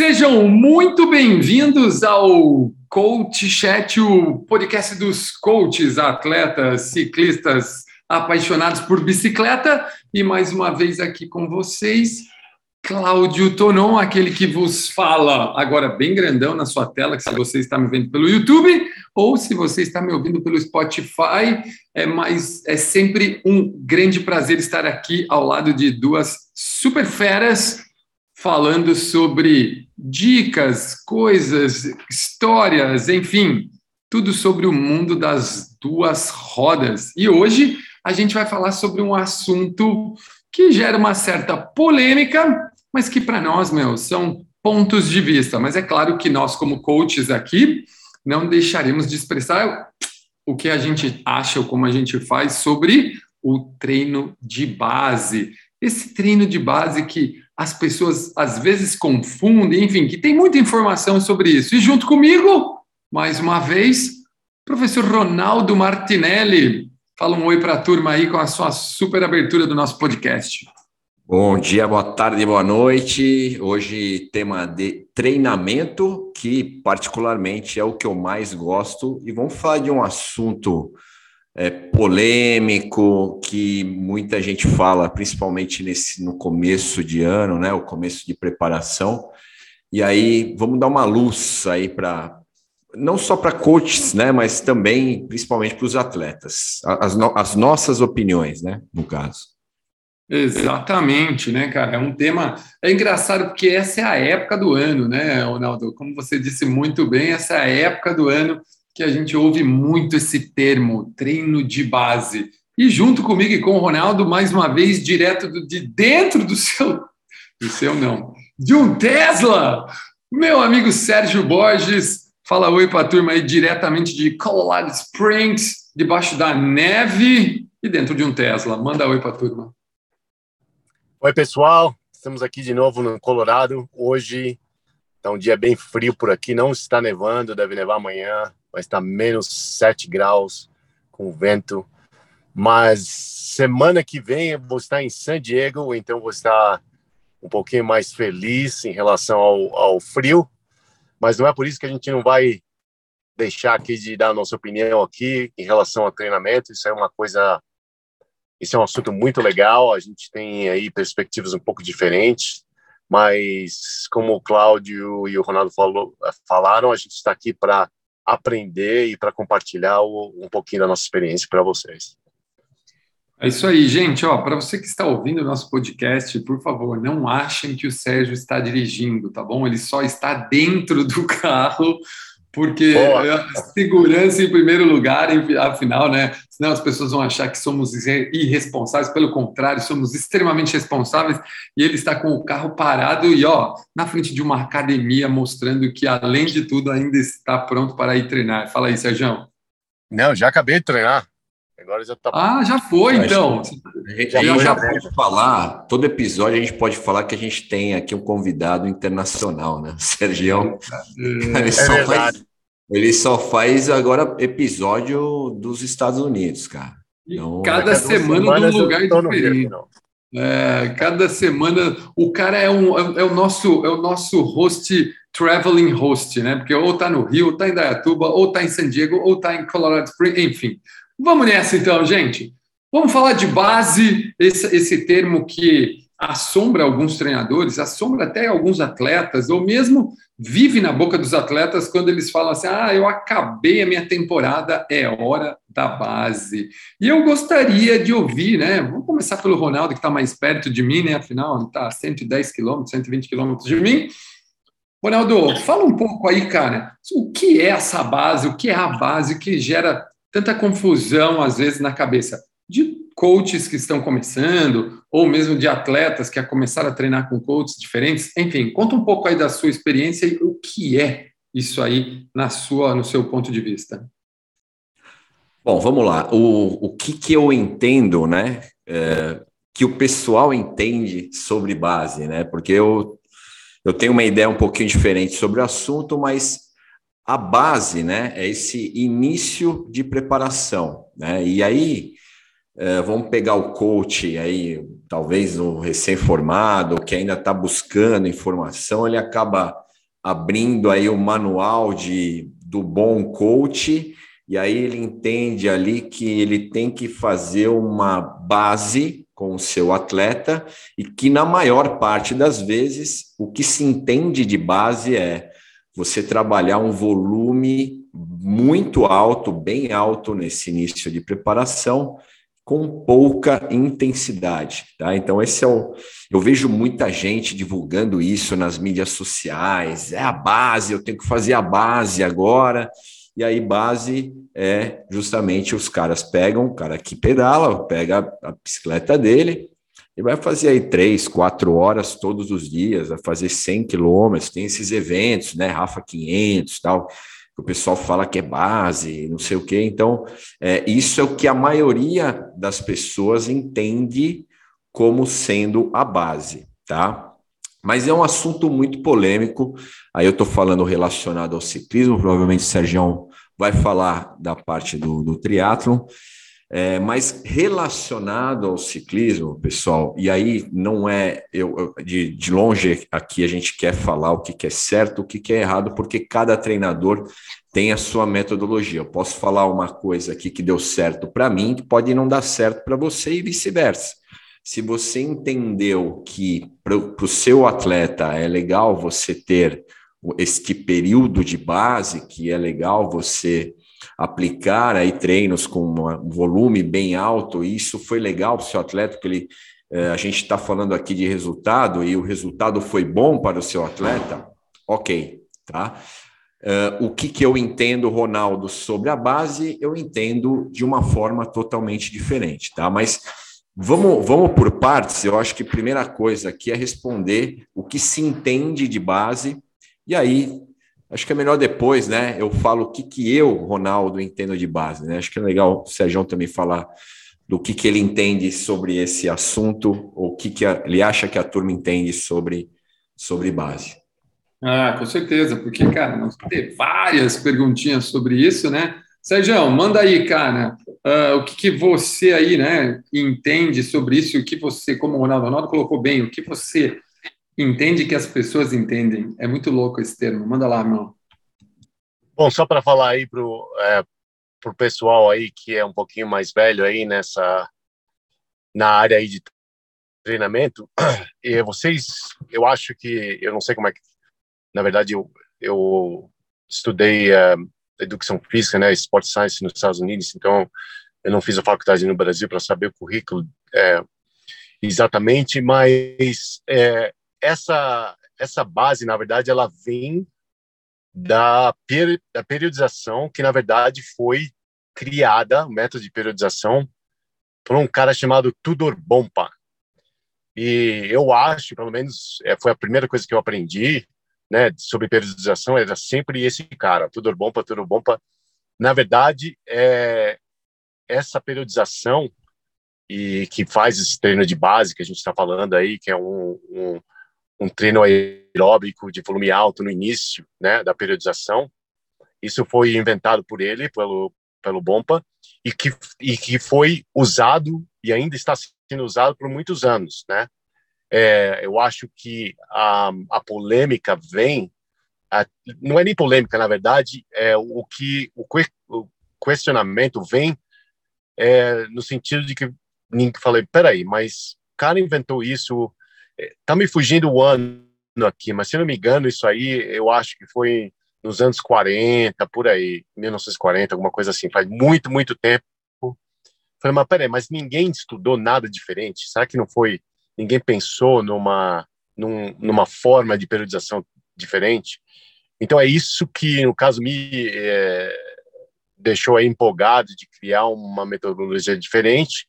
Sejam muito bem-vindos ao Coach Chat, o podcast dos coaches, atletas, ciclistas apaixonados por bicicleta. E mais uma vez aqui com vocês, Cláudio Tonon, aquele que vos fala agora bem grandão na sua tela, que se você está me vendo pelo YouTube ou se você está me ouvindo pelo Spotify, é mais é sempre um grande prazer estar aqui ao lado de duas super feras falando sobre dicas, coisas, histórias, enfim, tudo sobre o mundo das duas rodas. E hoje a gente vai falar sobre um assunto que gera uma certa polêmica, mas que para nós, meu, são pontos de vista. Mas é claro que nós, como coaches aqui, não deixaremos de expressar o que a gente acha ou como a gente faz sobre o treino de base. Esse treino de base que as pessoas às vezes confundem, enfim, que tem muita informação sobre isso. E junto comigo, mais uma vez, professor Ronaldo Martinelli. Fala um oi para a turma aí com a sua super abertura do nosso podcast. Bom dia, boa tarde, boa noite. Hoje tema de treinamento, que particularmente é o que eu mais gosto, e vamos falar de um assunto é, polêmico que muita gente fala, principalmente nesse no começo de ano, né, o começo de preparação. E aí vamos dar uma luz aí para não só para coaches, né, mas também principalmente para os atletas, as, no, as nossas opiniões, né, no caso. Exatamente, né, cara? É um tema. É engraçado porque essa é a época do ano, né, Ronaldo? Como você disse muito bem, essa é a época do ano que a gente ouve muito esse termo, treino de base. E junto comigo e com o Ronaldo, mais uma vez, direto do, de dentro do seu. Do seu não. De um Tesla! Meu amigo Sérgio Borges. Fala oi para a turma aí diretamente de Colorado Springs, debaixo da neve e dentro de um Tesla. Manda oi para a turma. Oi, pessoal. Estamos aqui de novo no Colorado. Hoje está um dia bem frio por aqui. Não está nevando, deve nevar amanhã vai estar menos 7 graus com vento. Mas semana que vem eu vou estar em San Diego, então vou estar um pouquinho mais feliz em relação ao, ao frio. Mas não é por isso que a gente não vai deixar aqui de dar a nossa opinião aqui em relação ao treinamento. Isso é uma coisa, isso é um assunto muito legal. A gente tem aí perspectivas um pouco diferentes, mas como o Cláudio e o Ronaldo falou, falaram, a gente está aqui para aprender e para compartilhar o, um pouquinho da nossa experiência para vocês. É isso aí, gente. Ó, para você que está ouvindo o nosso podcast, por favor, não achem que o Sérgio está dirigindo, tá bom? Ele só está dentro do carro porque Boa. segurança em primeiro lugar, afinal, né? Senão as pessoas vão achar que somos irresponsáveis, pelo contrário, somos extremamente responsáveis. E ele está com o carro parado e, ó, na frente de uma academia, mostrando que, além de tudo, ainda está pronto para ir treinar. Fala aí, Sérgio. Não, já acabei de treinar. Agora já tá. Ah, já foi, então. A gente já, já pode falar, todo episódio a gente pode falar que a gente tem aqui um convidado internacional, né? O Sergião. É, ele, só é faz, ele só faz agora episódio dos Estados Unidos, cara. Então, cada semana num lugar diferente. É, cada semana o cara é, um, é, é, o nosso é o nosso host traveling host, né? Porque ou tá no Rio, ou tá em Dayatuba, ou tá em San Diego, ou tá em Colorado Springs, enfim. Vamos nessa então, gente. Vamos falar de base, esse, esse termo que assombra alguns treinadores, assombra até alguns atletas, ou mesmo vive na boca dos atletas quando eles falam assim: ah, eu acabei a minha temporada, é hora da base. E eu gostaria de ouvir, né? Vamos começar pelo Ronaldo, que está mais perto de mim, né? Afinal, está a 110 quilômetros, 120 quilômetros de mim. Ronaldo, fala um pouco aí, cara, o que é essa base, o que é a base que gera tanta confusão, às vezes, na cabeça de coaches que estão começando, ou mesmo de atletas que começaram a treinar com coaches diferentes. Enfim, conta um pouco aí da sua experiência e o que é isso aí na sua, no seu ponto de vista. Bom, vamos lá. O, o que, que eu entendo, né? É, que o pessoal entende sobre base, né? Porque eu, eu tenho uma ideia um pouquinho diferente sobre o assunto, mas a base, né, é esse início de preparação, né? E aí, é, vamos pegar o coach aí, talvez o recém-formado, que ainda está buscando informação, ele acaba abrindo aí o manual de, do bom coach, e aí ele entende ali que ele tem que fazer uma base com o seu atleta e que na maior parte das vezes o que se entende de base é você trabalhar um volume muito alto, bem alto nesse início de preparação, com pouca intensidade, tá? Então esse é o eu vejo muita gente divulgando isso nas mídias sociais, é a base, eu tenho que fazer a base agora. E aí base é justamente os caras pegam o cara que pedala, pega a bicicleta dele e vai fazer aí três, quatro horas todos os dias, vai fazer 100 quilômetros, tem esses eventos, né, Rafa 500 tal, o pessoal fala que é base, não sei o quê. Então, é, isso é o que a maioria das pessoas entende como sendo a base, tá? Mas é um assunto muito polêmico. Aí eu estou falando relacionado ao ciclismo, provavelmente o Sérgio vai falar da parte do, do triatlon. É, mas relacionado ao ciclismo, pessoal, e aí não é eu, de, de longe aqui a gente quer falar o que, que é certo, o que, que é errado, porque cada treinador tem a sua metodologia. Eu posso falar uma coisa aqui que deu certo para mim, que pode não dar certo para você e vice-versa. Se você entendeu que para o seu atleta é legal você ter este período de base, que é legal você aplicar aí treinos com um volume bem alto, e isso foi legal para o seu atleta, porque ele, é, a gente está falando aqui de resultado e o resultado foi bom para o seu atleta, ok, tá? Uh, o que, que eu entendo, Ronaldo, sobre a base, eu entendo de uma forma totalmente diferente, tá? Mas vamos, vamos por partes. Eu acho que a primeira coisa aqui é responder o que se entende de base, e aí Acho que é melhor depois, né? Eu falo o que, que eu, Ronaldo, entendo de base, né? Acho que é legal o Sérgio também falar do que, que ele entende sobre esse assunto, ou o que, que a, ele acha que a turma entende sobre, sobre base. Ah, com certeza, porque, cara, nós temos várias perguntinhas sobre isso, né? Sérgio, manda aí, cara, uh, o que, que, você aí, né, entende sobre isso, o que você, como o Ronaldo, Ronaldo colocou bem, o que você entende que as pessoas entendem. É muito louco esse termo. Manda lá, irmão. Bom, só para falar aí pro, é, pro pessoal aí que é um pouquinho mais velho aí nessa na área aí de treinamento, e vocês, eu acho que eu não sei como é que, na verdade eu eu estudei uh, educação física, né, sport science nos Estados Unidos, então eu não fiz a faculdade no Brasil para saber o currículo é, exatamente, mas é, essa essa base, na verdade, ela vem da, peri da periodização, que na verdade foi criada, o método de periodização, por um cara chamado Tudor Bompa. E eu acho, pelo menos, é, foi a primeira coisa que eu aprendi, né, sobre periodização, era sempre esse cara, Tudor Bompa, Tudor Bompa. Na verdade, é, essa periodização e que faz esse treino de base que a gente está falando aí, que é um, um um treino aeróbico de volume alto no início, né, da periodização. Isso foi inventado por ele, pelo pelo Bompa, e que e que foi usado e ainda está sendo usado por muitos anos, né? É, eu acho que a, a polêmica vem, a, não é nem polêmica, na verdade, é o que o, o questionamento vem é, no sentido de que falei, peraí, mas o cara inventou isso tá me fugindo o ano aqui, mas se não me engano, isso aí eu acho que foi nos anos 40, por aí, 1940, alguma coisa assim, faz muito, muito tempo. Falei, mas peraí, mas ninguém estudou nada diferente? Será que não foi, ninguém pensou numa, num, numa forma de periodização diferente? Então é isso que, no caso, me é, deixou empolgado de criar uma metodologia diferente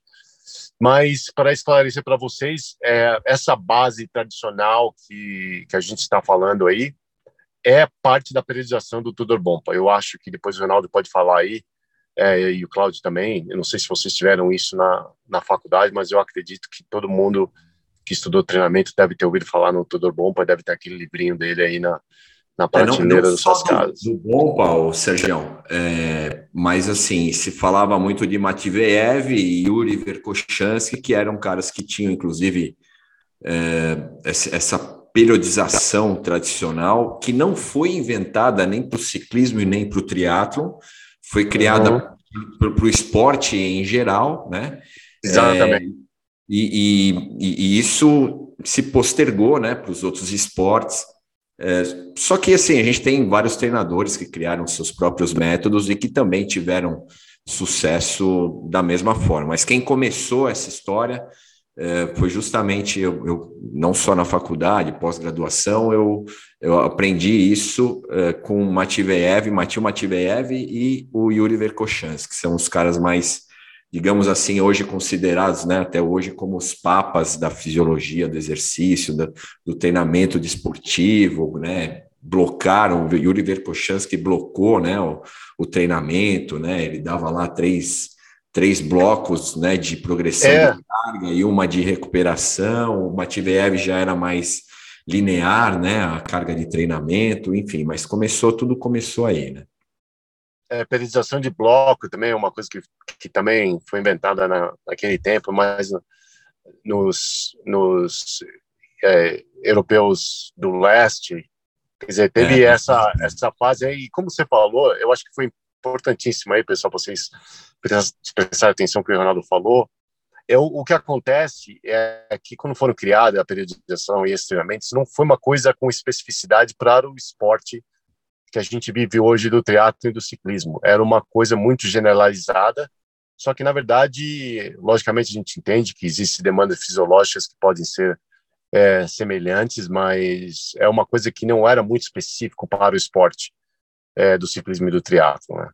mas, para esclarecer para vocês, é, essa base tradicional que, que a gente está falando aí é parte da periodização do Tudor Bompa. Eu acho que depois o Ronaldo pode falar aí, é, e o Cláudio também. Eu não sei se vocês tiveram isso na, na faculdade, mas eu acredito que todo mundo que estudou treinamento deve ter ouvido falar no Tudor Bompa, deve ter aquele livrinho dele aí na, na prateleira é, não, não das suas casas. Do, bom, Paulo, Sérgio, é, mas assim, se falava muito de Matveev e Yuri Verkhochansky, que eram caras que tinham, inclusive, é, essa periodização tradicional que não foi inventada nem para o ciclismo e nem para o triatlon, foi criada uhum. para o esporte em geral, né? Exatamente. É, e, e, e, isso se postergou, né, para os outros esportes. É, só que assim a gente tem vários treinadores que criaram seus próprios métodos e que também tiveram sucesso da mesma forma. Mas quem começou essa história é, foi justamente eu, eu, não só na faculdade, pós-graduação, eu, eu aprendi isso é, com Mativeev, Matil Mativeev e o Yuri Verkhochansky, que são os caras mais, digamos assim, hoje considerados, né, até hoje, como os papas da fisiologia do exercício, da, do treinamento desportivo, né, blocaram, o Yuri Verkhochansky blocou, né, o, o treinamento, né, ele dava lá três três blocos né, de progressão é. de carga e uma de recuperação. O Matveev já era mais linear, né, a carga de treinamento, enfim, mas começou, tudo começou aí, né? É, periodização de bloco também é uma coisa que, que também foi inventada na, naquele tempo, mas nos, nos é, europeus do leste, quer dizer, teve é. essa, essa fase aí, e como você falou, eu acho que foi importantíssimo aí, pessoal, vocês prestar atenção que o Ronaldo falou, é o, o, que acontece é que quando foram criadas a periodização e esses treinamentos, não foi uma coisa com especificidade para o esporte que a gente vive hoje do triatlo e do ciclismo. Era uma coisa muito generalizada, só que na verdade, logicamente a gente entende que existem demandas fisiológicas que podem ser é, semelhantes, mas é uma coisa que não era muito específico para o esporte é, do ciclismo e do triatlo, né?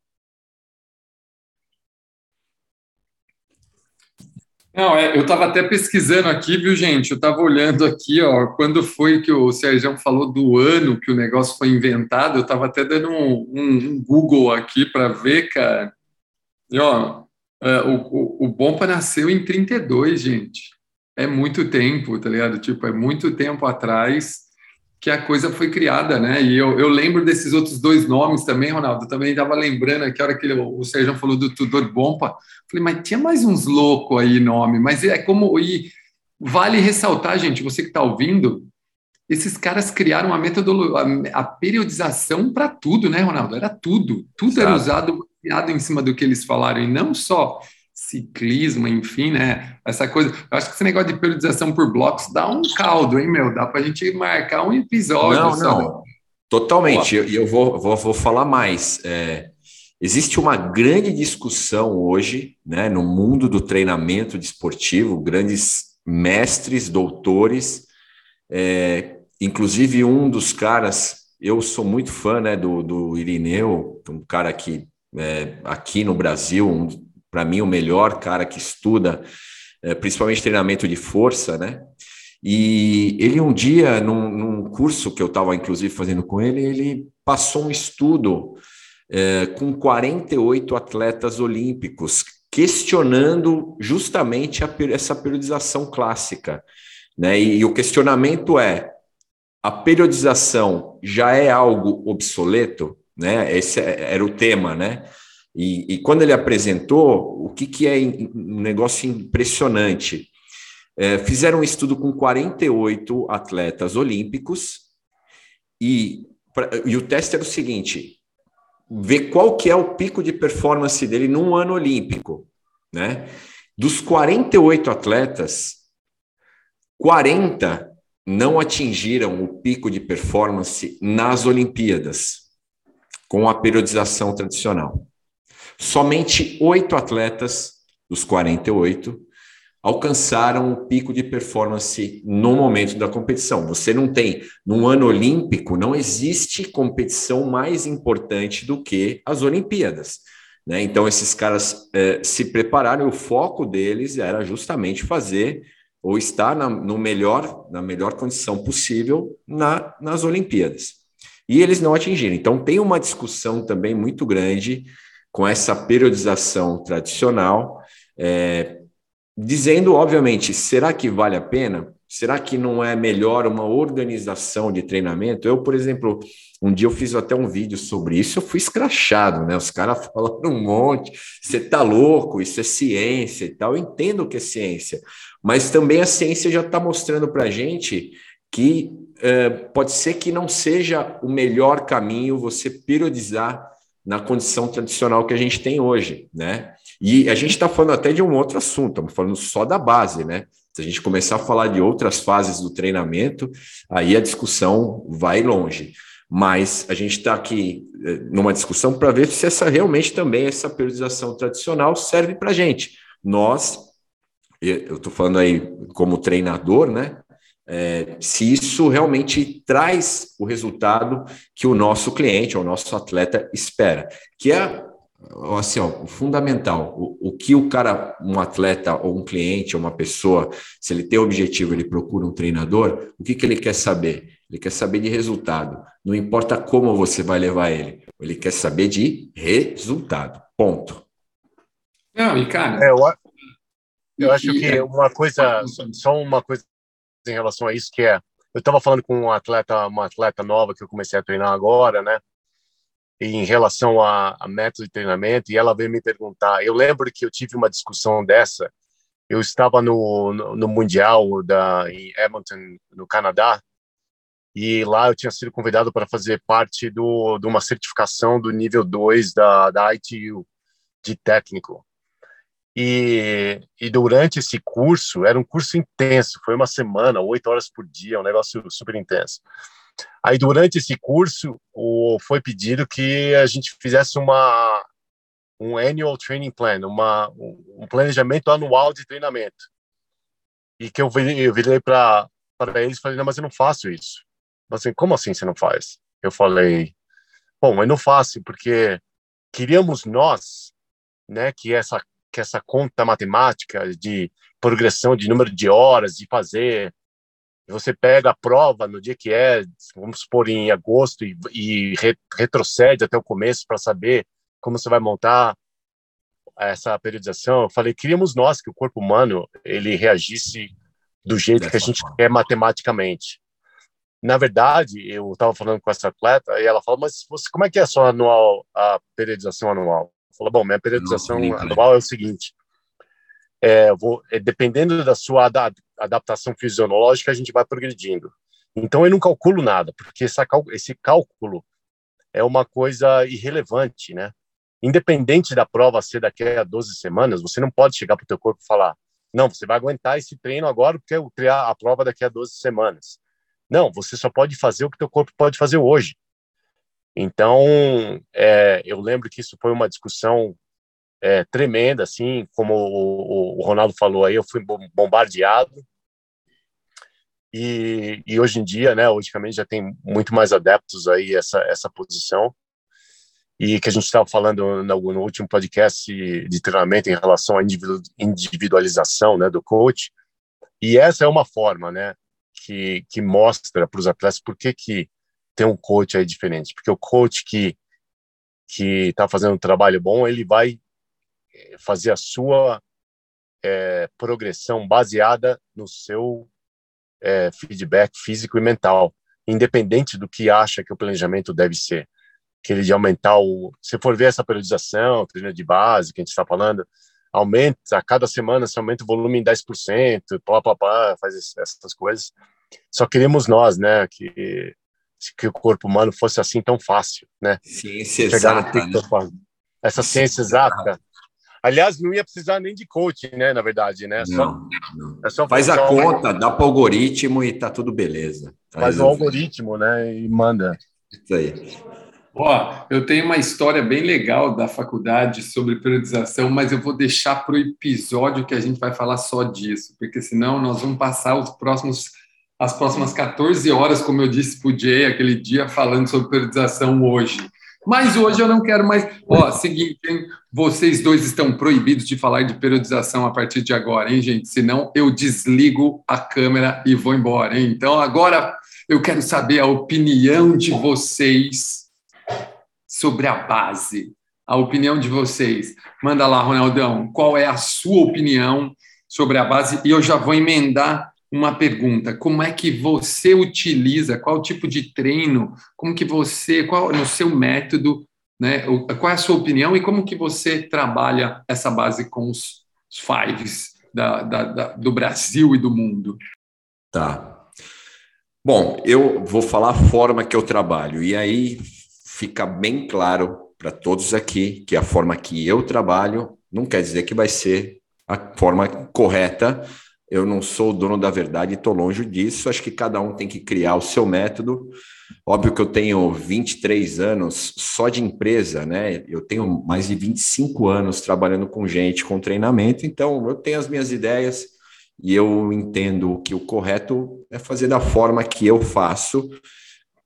Não, é, eu estava até pesquisando aqui, viu, gente? Eu estava olhando aqui, ó, quando foi que o Sérgio falou do ano que o negócio foi inventado, eu estava até dando um, um, um Google aqui para ver, cara. E, ó, é, o, o, o Bompa nasceu em 32, gente. É muito tempo, tá ligado? Tipo, é muito tempo atrás que a coisa foi criada, né? E eu, eu lembro desses outros dois nomes também, Ronaldo. Também estava lembrando aqui, a hora que ele, o Sérgio falou do Tudor Bompa, falei, mas tinha mais uns loucos aí nome, mas é como. E vale ressaltar, gente, você que está ouvindo, esses caras criaram a metodologia, a, periodização para tudo, né, Ronaldo? Era tudo. Tudo Exato. era usado, criado em cima do que eles falaram, e não só ciclismo, enfim, né? Essa coisa. Eu acho que esse negócio de periodização por blocos dá um caldo, hein, meu? Dá para a gente marcar um episódio. Não, não. Totalmente. E eu, eu vou, vou, vou falar mais. É, existe uma grande discussão hoje, né, no mundo do treinamento desportivo, grandes mestres, doutores, é, inclusive um dos caras, eu sou muito fã, né, do, do Irineu, um cara que é, aqui no Brasil, um para mim, o melhor cara que estuda, é, principalmente treinamento de força, né? E ele um dia, num, num curso que eu estava inclusive fazendo com ele, ele passou um estudo é, com 48 atletas olímpicos, questionando justamente a, essa periodização clássica. Né? E, e o questionamento é: a periodização já é algo obsoleto? Né? Esse é, era o tema, né? E, e quando ele apresentou, o que, que é um negócio impressionante? É, fizeram um estudo com 48 atletas olímpicos e, pra, e o teste era o seguinte: ver qual que é o pico de performance dele num ano olímpico, né? Dos 48 atletas, 40 não atingiram o pico de performance nas Olimpíadas com a periodização tradicional. Somente oito atletas dos 48 alcançaram o pico de performance no momento da competição. Você não tem, num ano olímpico, não existe competição mais importante do que as Olimpíadas. Né? Então, esses caras eh, se prepararam e o foco deles era justamente fazer ou estar na, no melhor, na melhor condição possível na, nas Olimpíadas. E eles não atingiram. Então, tem uma discussão também muito grande com essa periodização tradicional, é, dizendo, obviamente, será que vale a pena? Será que não é melhor uma organização de treinamento? Eu, por exemplo, um dia eu fiz até um vídeo sobre isso, eu fui escrachado, né? Os caras falando um monte, você tá louco, isso é ciência e tal. Eu entendo que é ciência, mas também a ciência já está mostrando para a gente que é, pode ser que não seja o melhor caminho você periodizar na condição tradicional que a gente tem hoje, né? E a gente está falando até de um outro assunto, estamos falando só da base, né? Se a gente começar a falar de outras fases do treinamento, aí a discussão vai longe. Mas a gente está aqui eh, numa discussão para ver se essa realmente também, essa periodização tradicional serve para a gente. Nós, eu estou falando aí como treinador, né? É, se isso realmente traz o resultado que o nosso cliente, ou o nosso atleta espera, que é assim, ó, o fundamental, o, o que o cara, um atleta ou um cliente ou uma pessoa, se ele tem objetivo, ele procura um treinador, o que, que ele quer saber? Ele quer saber de resultado. Não importa como você vai levar ele, ele quer saber de resultado. Ponto. Não, e cara. É, eu, eu acho que é uma coisa, só uma coisa em relação a isso que é, eu estava falando com um atleta, uma atleta nova que eu comecei a treinar agora, né? em relação a, a método de treinamento e ela veio me perguntar. Eu lembro que eu tive uma discussão dessa. Eu estava no, no, no mundial da em Edmonton, no Canadá, e lá eu tinha sido convidado para fazer parte do, de uma certificação do nível 2 da, da ITU de técnico. E, e durante esse curso, era um curso intenso, foi uma semana, oito horas por dia, um negócio super intenso. Aí, durante esse curso, o, foi pedido que a gente fizesse uma, um annual training plan, uma, um planejamento anual de treinamento. E que eu eu virei para eles e falei, não, mas eu não faço isso. Assim, como assim você não faz? Eu falei, bom, eu não faço porque queríamos nós, né, que essa que essa conta matemática de progressão de número de horas de fazer você pega a prova no dia que é, vamos supor em agosto, e, e re, retrocede até o começo para saber como você vai montar essa periodização. Eu falei, queríamos nós que o corpo humano ele reagisse do jeito que a gente quer matematicamente. Na verdade, eu estava falando com essa atleta e ela falou, mas você, como é que é a sua anual, a periodização anual? Falou, bom, minha periodização Não, anual é o seguinte, é, vou, é, dependendo da sua adaptação fisiológica, a gente vai progredindo. Então, eu não calculo nada, porque esse cálculo é uma coisa irrelevante, né? Independente da prova ser daqui a 12 semanas, você não pode chegar para o teu corpo e falar, não, você vai aguentar esse treino agora porque eu criar a prova daqui a 12 semanas. Não, você só pode fazer o que teu corpo pode fazer hoje. Então, é, eu lembro que isso foi uma discussão é, tremenda, assim, como o, o, Ronaldo falou aí, eu fui bombardeado. E, e hoje em dia, né, logicamente já tem muito mais adeptos aí essa essa posição. E que a gente estava falando no, no, último podcast de treinamento em relação à individualização, né, do coach. E essa é uma forma, né, que que mostra para os atletas por que que tem um coach aí diferente, porque o coach que que está fazendo um trabalho bom, ele vai fazer a sua é, progressão baseada no seu é, feedback físico e mental, independente do que acha que o planejamento deve ser. Que ele de aumentar o. Se for ver essa periodização, treino de base que a gente está falando, aumenta, a cada semana se aumenta o volume em 10%, pá, pá, pá, faz essas coisas. Só queremos nós, né, que, que o corpo humano fosse assim tão fácil, né? Ciência exata, né? Essa ciência exata Aliás, não ia precisar nem de coaching, né? Na verdade, né? Só, não, não. É só Faz a conta, dá para o algoritmo e tá tudo beleza. Tá Faz o algoritmo, né? E manda. Isso aí. Ó, eu tenho uma história bem legal da faculdade sobre periodização, mas eu vou deixar para o episódio que a gente vai falar só disso, porque senão nós vamos passar os próximos, as próximas 14 horas, como eu disse para o Jay aquele dia, falando sobre periodização hoje. Mas hoje eu não quero mais. Ó, seguinte, hein? vocês dois estão proibidos de falar de periodização a partir de agora, hein, gente? Senão eu desligo a câmera e vou embora, hein? Então agora eu quero saber a opinião de vocês sobre a base. A opinião de vocês. Manda lá, Ronaldão. Qual é a sua opinião sobre a base? E eu já vou emendar uma pergunta: como é que você utiliza, qual tipo de treino, como que você, qual no seu método, né? Qual é a sua opinião e como que você trabalha essa base com os, fives da, da, da, do Brasil e do mundo? Tá. Bom, eu vou falar a forma que eu trabalho, e aí fica bem claro para todos aqui que a forma que eu trabalho não quer dizer que vai ser a forma correta. Eu não sou o dono da verdade, estou longe disso. Acho que cada um tem que criar o seu método. Óbvio que eu tenho 23 anos só de empresa, né? Eu tenho mais de 25 anos trabalhando com gente, com treinamento, então eu tenho as minhas ideias e eu entendo que o correto é fazer da forma que eu faço.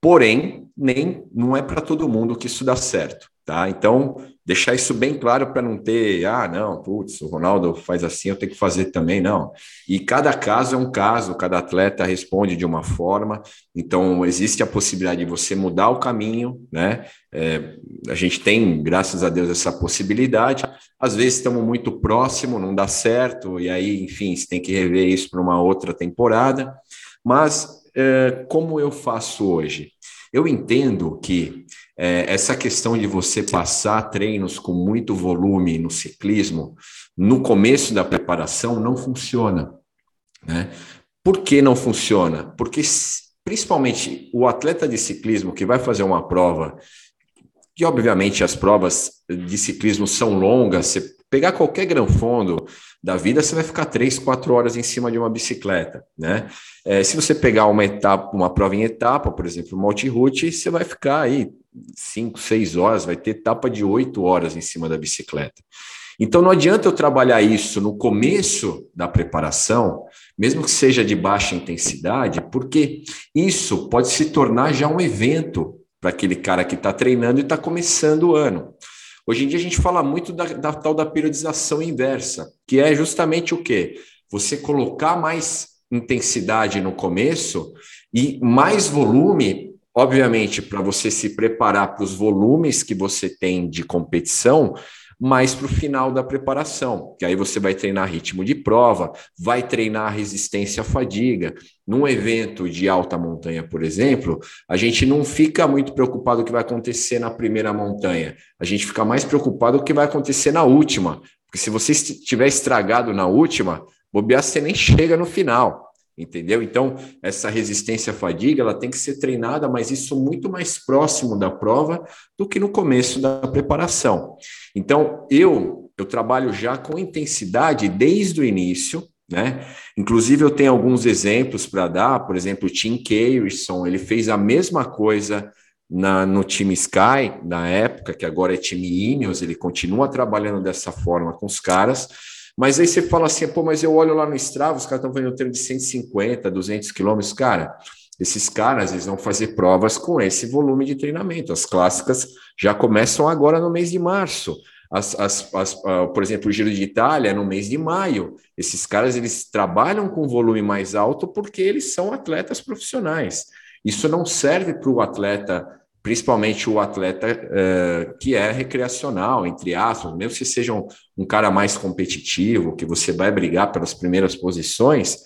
Porém, nem não é para todo mundo que isso dá certo. Tá? Então, deixar isso bem claro para não ter, ah, não, putz, o Ronaldo faz assim, eu tenho que fazer também, não. E cada caso é um caso, cada atleta responde de uma forma, então existe a possibilidade de você mudar o caminho, né? É, a gente tem, graças a Deus, essa possibilidade. Às vezes estamos muito próximo, não dá certo, e aí, enfim, você tem que rever isso para uma outra temporada. Mas é, como eu faço hoje? Eu entendo que é, essa questão de você passar treinos com muito volume no ciclismo, no começo da preparação, não funciona. Né? Por que não funciona? Porque, principalmente, o atleta de ciclismo que vai fazer uma prova, que obviamente as provas de ciclismo são longas, você pegar qualquer granfondo da vida, você vai ficar três, quatro horas em cima de uma bicicleta, né? É, se você pegar uma etapa, uma prova em etapa, por exemplo, multi-route, você vai ficar aí cinco, seis horas, vai ter etapa de oito horas em cima da bicicleta. Então não adianta eu trabalhar isso no começo da preparação, mesmo que seja de baixa intensidade, porque isso pode se tornar já um evento para aquele cara que está treinando e está começando o ano. Hoje em dia a gente fala muito da, da tal da periodização inversa, que é justamente o quê? Você colocar mais intensidade no começo e mais volume, obviamente, para você se preparar para os volumes que você tem de competição, mais para o final da preparação, que aí você vai treinar ritmo de prova, vai treinar resistência à fadiga. Num evento de alta montanha, por exemplo, a gente não fica muito preocupado com o que vai acontecer na primeira montanha, a gente fica mais preocupado com o que vai acontecer na última, porque se você estiver estragado na última, bobear você nem chega no final entendeu? Então, essa resistência à fadiga, ela tem que ser treinada, mas isso muito mais próximo da prova do que no começo da preparação. Então, eu eu trabalho já com intensidade desde o início, né? Inclusive eu tenho alguns exemplos para dar, por exemplo, o Tim Carrison, ele fez a mesma coisa na, no time Sky, na época, que agora é time Ineos, ele continua trabalhando dessa forma com os caras, mas aí você fala assim, pô, mas eu olho lá no Strava, os caras estão fazendo um treino de 150, 200 quilômetros. Cara, esses caras eles vão fazer provas com esse volume de treinamento. As clássicas já começam agora no mês de março. As, as, as, uh, por exemplo, o Giro de Itália no mês de maio. Esses caras eles trabalham com volume mais alto porque eles são atletas profissionais. Isso não serve para o atleta principalmente o atleta uh, que é recreacional, entre aspas, mesmo que seja um, um, cara mais competitivo, que você vai brigar pelas primeiras posições,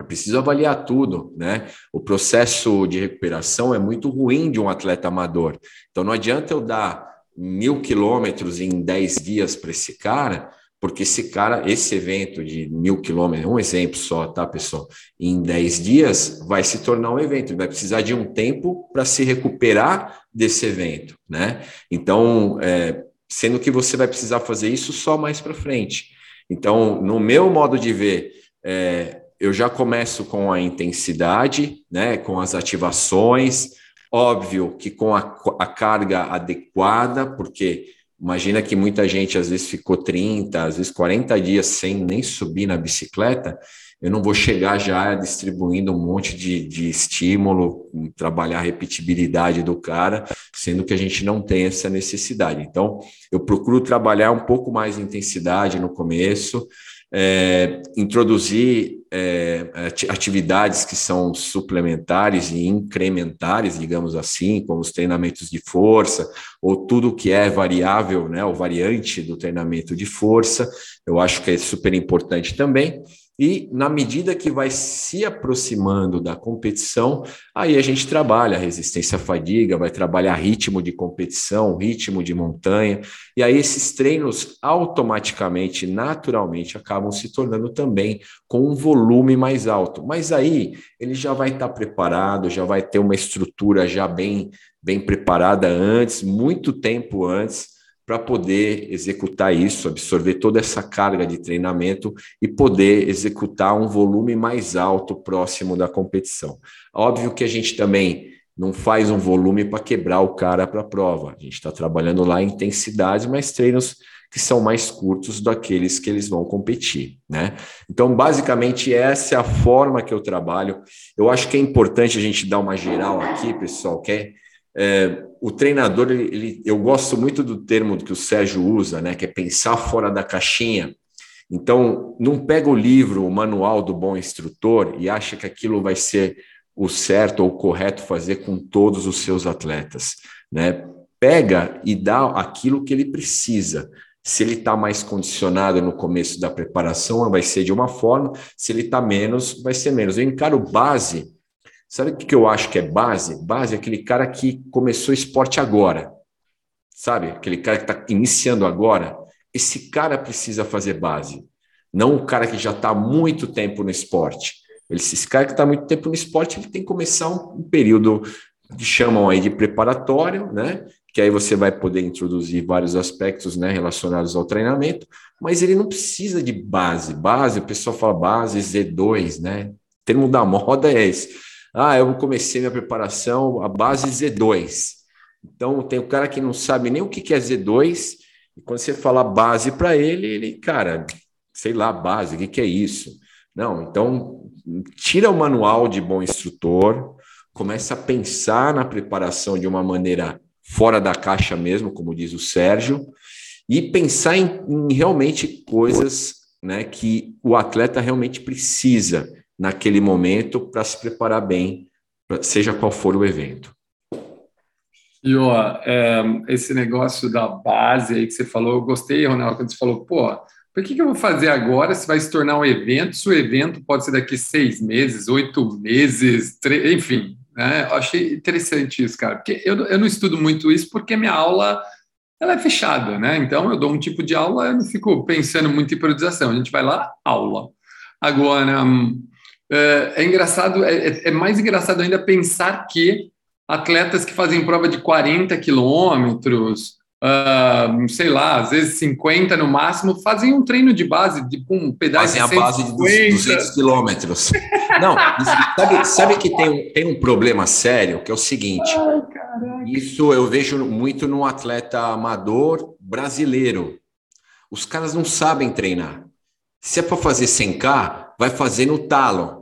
é preciso avaliar tudo, né? O processo de recuperação é muito ruim de um atleta amador. Então não adianta eu dar mil quilômetros em dez dias para esse cara, porque esse cara, esse evento de mil quilômetros, um exemplo só, tá, pessoal? Em 10 dias vai se tornar um evento, vai precisar de um tempo para se recuperar desse evento, né? Então, é, sendo que você vai precisar fazer isso só mais para frente. Então, no meu modo de ver, é, eu já começo com a intensidade, né, com as ativações, óbvio que com a, a carga adequada, porque Imagina que muita gente às vezes ficou 30, às vezes 40 dias sem nem subir na bicicleta. Eu não vou chegar já distribuindo um monte de, de estímulo, trabalhar a repetibilidade do cara, sendo que a gente não tem essa necessidade. Então, eu procuro trabalhar um pouco mais de intensidade no começo, é, introduzir é, atividades que são suplementares e incrementares, digamos assim, como os treinamentos de força, ou tudo que é variável, né, ou variante do treinamento de força, eu acho que é super importante também. E na medida que vai se aproximando da competição, aí a gente trabalha resistência à fadiga, vai trabalhar ritmo de competição, ritmo de montanha, e aí esses treinos automaticamente, naturalmente, acabam se tornando também com um volume mais alto. Mas aí ele já vai estar preparado, já vai ter uma estrutura já bem, bem preparada antes, muito tempo antes para poder executar isso, absorver toda essa carga de treinamento e poder executar um volume mais alto próximo da competição. Óbvio que a gente também não faz um volume para quebrar o cara para a prova. A gente está trabalhando lá intensidades, mas treinos que são mais curtos daqueles que eles vão competir, né? Então, basicamente, essa é a forma que eu trabalho. Eu acho que é importante a gente dar uma geral aqui, pessoal, que é é, o treinador, ele, ele, eu gosto muito do termo que o Sérgio usa, né, que é pensar fora da caixinha. Então, não pega o livro, o manual do bom instrutor e acha que aquilo vai ser o certo ou o correto fazer com todos os seus atletas, né? Pega e dá aquilo que ele precisa. Se ele está mais condicionado no começo da preparação, vai ser de uma forma, se ele está menos, vai ser menos. Eu encaro base Sabe o que eu acho que é base? Base é aquele cara que começou esporte agora. Sabe? Aquele cara que está iniciando agora. Esse cara precisa fazer base. Não o cara que já está há muito tempo no esporte. Esse cara que está muito tempo no esporte, ele tem que começar um, período que chamam aí de preparatório, né? Que aí você vai poder introduzir vários aspectos né, relacionados ao treinamento, mas ele não precisa de base. Base, o pessoal fala base Z2, né? O termo da moda é esse ah, eu comecei minha preparação a base Z2. Então, tem o cara que não sabe nem o que é Z2, e quando você fala base para ele, ele, cara, sei lá, base, o que é isso? Não, então, tira o manual de bom instrutor, começa a pensar na preparação de uma maneira fora da caixa mesmo, como diz o Sérgio, e pensar em, em realmente coisas né, que o atleta realmente precisa naquele momento para se preparar bem, seja qual for o evento. E ó, é, esse negócio da base aí que você falou, eu gostei, Ronaldo, quando você falou, pô, por que, que eu vou fazer agora se vai se tornar um evento? Se o evento pode ser daqui seis meses, oito meses, enfim, né? Eu achei interessante isso, cara, porque eu, eu não estudo muito isso porque minha aula ela é fechada, né? Então eu dou um tipo de aula, eu não fico pensando muito em periodização. A gente vai lá, aula. Agora, é, é engraçado, é, é, é, mais engraçado ainda pensar que atletas que fazem prova de 40 quilômetros, uh, sei lá, às vezes 50 no máximo, fazem um treino de base, de um pedaço fazem de a base de 200 quilômetros. Não, sabe, sabe que tem, tem um problema sério, que é o seguinte, Ai, isso eu vejo muito no atleta amador brasileiro. Os caras não sabem treinar. Se é para fazer 100K, vai fazer no talo.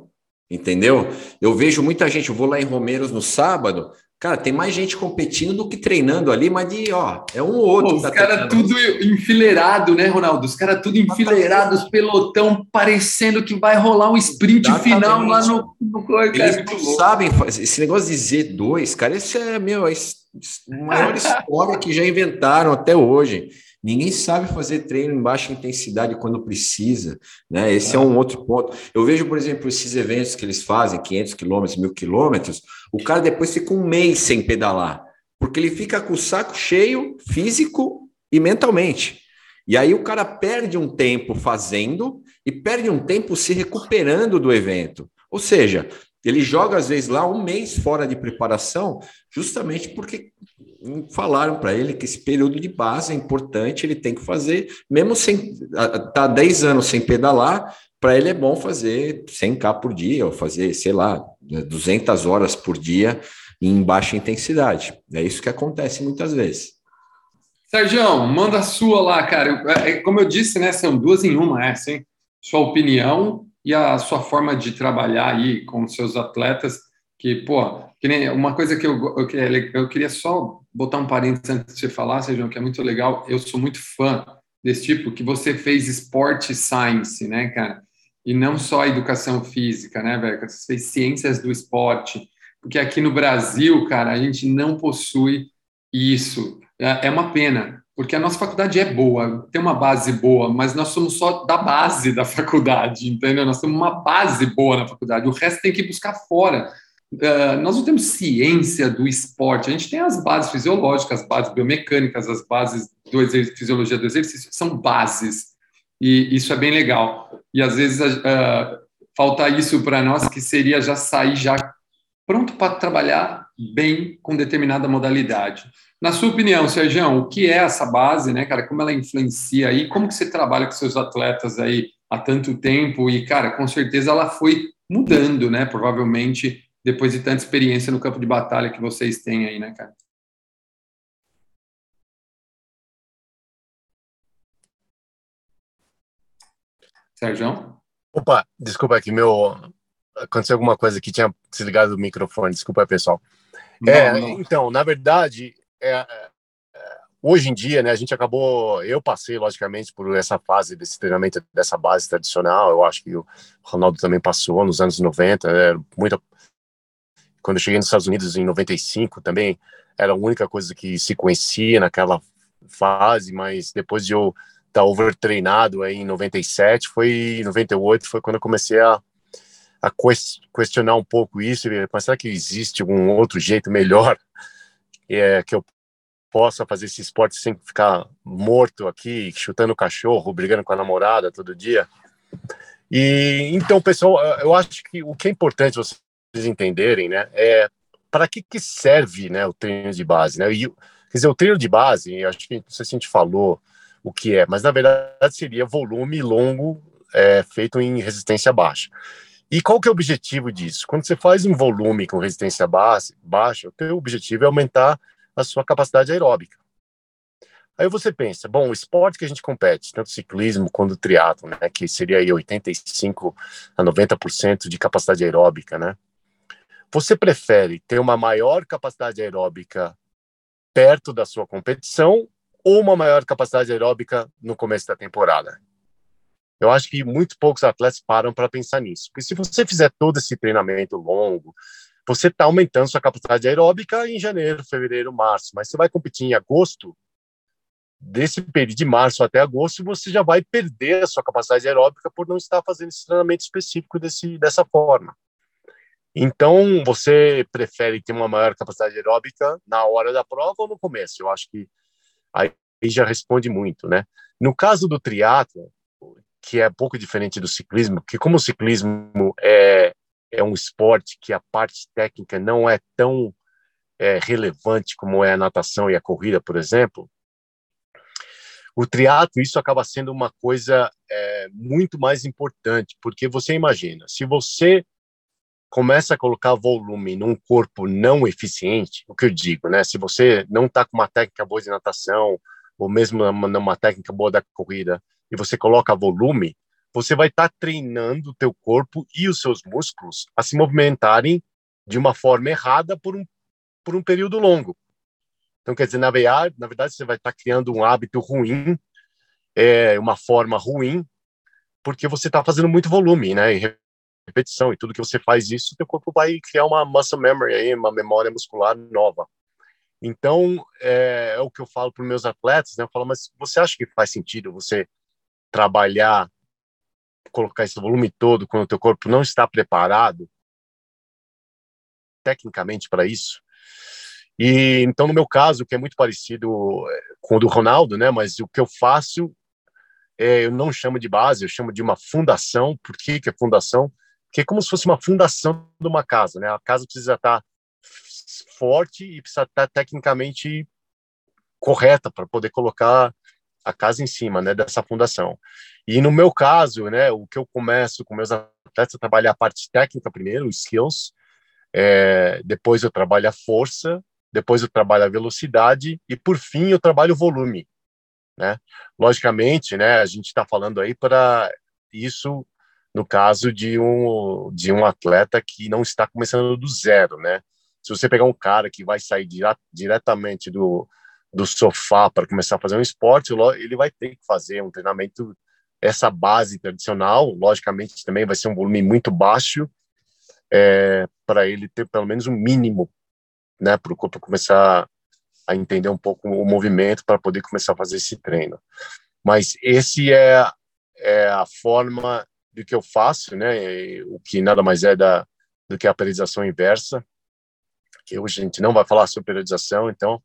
Entendeu? Eu vejo muita gente, eu vou lá em Romeiros no sábado, cara, tem mais gente competindo do que treinando ali, mas de, ó, é um ou outro. Pô, os tá caras tudo enfileirado, né, Ronaldo? Os caras tudo enfileirados, pelotão, parecendo que vai rolar um sprint Exatamente. final lá no, no Eles não sabem. Esse negócio de Z2, cara, esse é, meu, a maior história que já inventaram até hoje. Ninguém sabe fazer treino em baixa intensidade quando precisa, né? Esse é um outro ponto. Eu vejo, por exemplo, esses eventos que eles fazem, 500 quilômetros, mil quilômetros, o cara depois fica um mês sem pedalar, porque ele fica com o saco cheio, físico e mentalmente. E aí o cara perde um tempo fazendo e perde um tempo se recuperando do evento. Ou seja, ele joga às vezes lá um mês fora de preparação, justamente porque falaram para ele que esse período de base é importante, ele tem que fazer, mesmo sem tá 10 anos sem pedalar, para ele é bom fazer 100k por dia, ou fazer, sei lá, 200 horas por dia em baixa intensidade. É isso que acontece muitas vezes. Sérgio, manda a sua lá, cara. É, como eu disse, né, são duas em uma, é, assim, sua opinião e a sua forma de trabalhar aí com seus atletas que, pô, que nem uma coisa que eu, eu, queria só botar um parênteses antes de você falar, Sérgio, que é muito legal. Eu sou muito fã desse tipo, que você fez esporte science, né, cara? E não só educação física, né, velho? Você fez ciências do esporte. Porque aqui no Brasil, cara, a gente não possui isso. É, é uma pena, porque a nossa faculdade é boa, tem uma base boa, mas nós somos só da base da faculdade, entendeu? Nós temos uma base boa na faculdade, o resto tem que buscar fora. Uh, nós não temos ciência do esporte, a gente tem as bases fisiológicas, as bases biomecânicas, as bases do fisiologia do exercício, são bases, e isso é bem legal. E às vezes uh, falta isso para nós, que seria já sair já pronto para trabalhar bem com determinada modalidade. Na sua opinião, Sérgio, o que é essa base, né, cara? Como ela influencia aí? Como que você trabalha com seus atletas aí há tanto tempo? E, cara, com certeza ela foi mudando, né? Provavelmente depois de tanta experiência no campo de batalha que vocês têm aí, né, cara? Sérgio? Opa, desculpa aqui, meu. Aconteceu alguma coisa que tinha desligado o microfone, desculpa, pessoal. Não, é, não. então, na verdade, é, é, hoje em dia, né, a gente acabou, eu passei, logicamente, por essa fase desse treinamento, dessa base tradicional, eu acho que o Ronaldo também passou nos anos 90, é, muita... Quando eu cheguei nos Estados Unidos em 95, também era a única coisa que se conhecia naquela fase, mas depois de eu estar tá overtreinado aí em 97, foi em 98, foi quando eu comecei a a questionar um pouco isso, mas será que existe algum outro jeito melhor é, que eu possa fazer esse esporte sem ficar morto aqui, chutando cachorro, brigando com a namorada todo dia. E então, pessoal, eu acho que o que é importante vocês entenderem, né, é para que, que serve, né, o treino de base, né? E, quer dizer, o treino de base, acho que não sei se a gente falou o que é, mas na verdade seria volume longo é, feito em resistência baixa. E qual que é o objetivo disso? Quando você faz um volume com resistência base, baixa, o teu objetivo é aumentar a sua capacidade aeróbica. Aí você pensa, bom, o esporte que a gente compete, tanto ciclismo quanto triatlo, né, que seria aí 85 a 90% de capacidade aeróbica, né? Você prefere ter uma maior capacidade aeróbica perto da sua competição ou uma maior capacidade aeróbica no começo da temporada? Eu acho que muito poucos atletas param para pensar nisso. Porque se você fizer todo esse treinamento longo, você está aumentando sua capacidade aeróbica em janeiro, fevereiro, março, mas você vai competir em agosto, desse período de março até agosto, você já vai perder a sua capacidade aeróbica por não estar fazendo esse treinamento específico desse, dessa forma. Então, você prefere ter uma maior capacidade aeróbica na hora da prova ou no começo? Eu acho que aí já responde muito, né? No caso do triatlo, que é um pouco diferente do ciclismo, que como o ciclismo é, é um esporte que a parte técnica não é tão é, relevante como é a natação e a corrida, por exemplo, o triatlo isso acaba sendo uma coisa é, muito mais importante, porque você imagina, se você começa a colocar volume num corpo não eficiente, o que eu digo, né? Se você não está com uma técnica boa de natação, ou mesmo numa técnica boa da corrida, e você coloca volume, você vai estar tá treinando o teu corpo e os seus músculos a se movimentarem de uma forma errada por um, por um período longo. Então, quer dizer, na verdade, na verdade você vai estar tá criando um hábito ruim, é, uma forma ruim, porque você está fazendo muito volume, né? E repetição, e tudo que você faz isso, teu corpo vai criar uma muscle memory, aí, uma memória muscular nova. Então, é, é o que eu falo para meus atletas, né? Eu falo, mas você acha que faz sentido você trabalhar, colocar esse volume todo quando o teu corpo não está preparado tecnicamente para isso. E então no meu caso, que é muito parecido eh, com o do Ronaldo, né, mas o que eu faço é, eu não chamo de base, eu chamo de uma fundação. Por que que é fundação? Que é como se fosse uma fundação de uma casa, né? A casa precisa estar forte e precisa estar tecnicamente correta para poder colocar a casa em cima, né, dessa fundação. E no meu caso, né, o que eu começo com meus atletas é trabalhar a parte técnica primeiro, os skills, é, depois eu trabalho a força, depois eu trabalho a velocidade e por fim eu trabalho o volume, né? Logicamente, né, a gente está falando aí para isso no caso de um de um atleta que não está começando do zero, né? Se você pegar um cara que vai sair diretamente do do sofá para começar a fazer um esporte, ele vai ter que fazer um treinamento, essa base tradicional, logicamente também vai ser um volume muito baixo, é, para ele ter pelo menos um mínimo, né, para o corpo começar a entender um pouco o movimento para poder começar a fazer esse treino. Mas esse é, é a forma do que eu faço, né? O que nada mais é da, do que a periodização inversa, que hoje a gente não vai falar sobre periodização, então,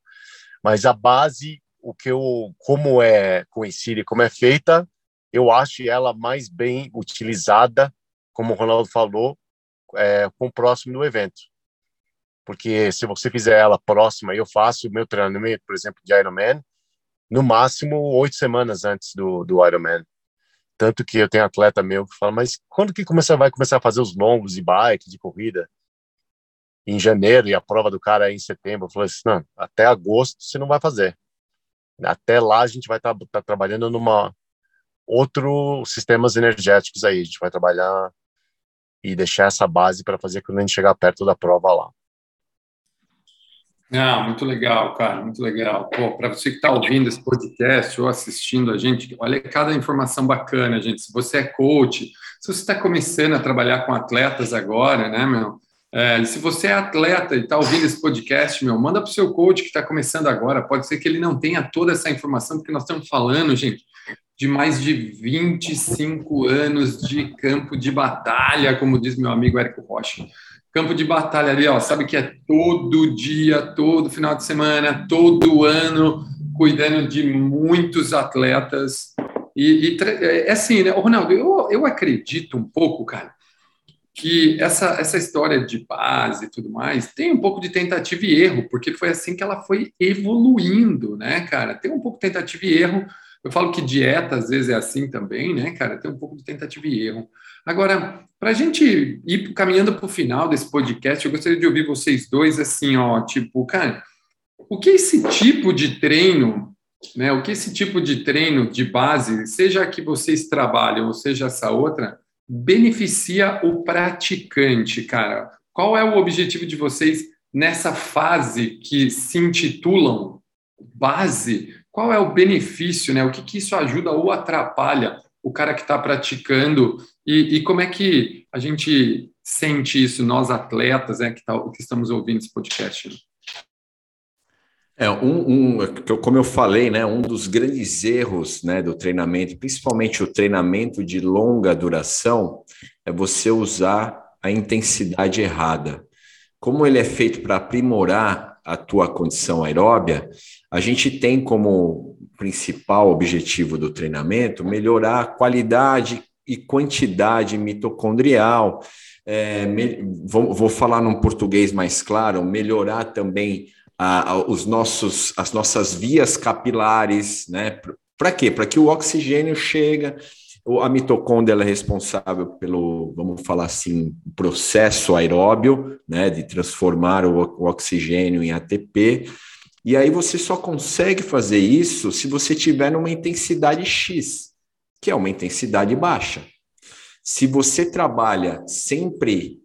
mas a base, o que eu, como é conhecida e como é feita, eu acho ela mais bem utilizada, como o Ronaldo falou, é, com o próximo do evento. Porque se você fizer ela próxima, eu faço o meu treinamento, por exemplo, de Ironman, no máximo oito semanas antes do, do Ironman. Tanto que eu tenho atleta meu que fala, mas quando que começa, vai começar a fazer os longos de bike, de corrida? Em janeiro, e a prova do cara é em setembro. Eu falei assim, não, até agosto você não vai fazer. Até lá a gente vai estar tá, tá trabalhando numa outros sistemas energéticos aí. A gente vai trabalhar e deixar essa base para fazer quando a gente chegar perto da prova lá. Ah, muito legal, cara, muito legal. Pô, para você que está ouvindo esse podcast ou assistindo a gente, olha cada informação bacana, gente. Se você é coach, se você está começando a trabalhar com atletas agora, né, meu? É, se você é atleta e está ouvindo esse podcast, meu, manda para o seu coach que está começando agora. Pode ser que ele não tenha toda essa informação, porque nós estamos falando, gente, de mais de 25 anos de campo de batalha, como diz meu amigo Érico Rocha campo de batalha ali, ó, sabe que é todo dia, todo final de semana, todo ano, cuidando de muitos atletas. E, e é assim, né, Ronaldo, eu, eu acredito um pouco, cara, que essa, essa história de base e tudo mais tem um pouco de tentativa e erro, porque foi assim que ela foi evoluindo, né, cara? Tem um pouco de tentativa e erro. Eu falo que dieta às vezes é assim também, né, cara? Tem um pouco de tentativa e erro. Agora, para a gente ir caminhando para o final desse podcast, eu gostaria de ouvir vocês dois assim, ó, tipo, cara, o que esse tipo de treino, né? O que esse tipo de treino de base, seja que vocês trabalham ou seja essa outra, beneficia o praticante, cara? Qual é o objetivo de vocês nessa fase que se intitulam base? Qual é o benefício, né? O que, que isso ajuda ou atrapalha o cara que está praticando e, e, como é que a gente sente isso, nós atletas, né, que, tá, que estamos ouvindo esse podcast? É, um, um, como eu falei, né, um dos grandes erros né, do treinamento, principalmente o treinamento de longa duração, é você usar a intensidade errada. Como ele é feito para aprimorar a tua condição aeróbia, a gente tem como principal objetivo do treinamento melhorar a qualidade e quantidade mitocondrial. É, me, vou, vou, falar num português mais claro, melhorar também a, a, os nossos, as nossas vias capilares, né? Para quê? Para que o oxigênio chega, a mitocôndria é responsável pelo, vamos falar assim, processo aeróbio, né, de transformar o, o oxigênio em ATP. E aí você só consegue fazer isso se você tiver numa intensidade X que é uma intensidade baixa. Se você trabalha sempre,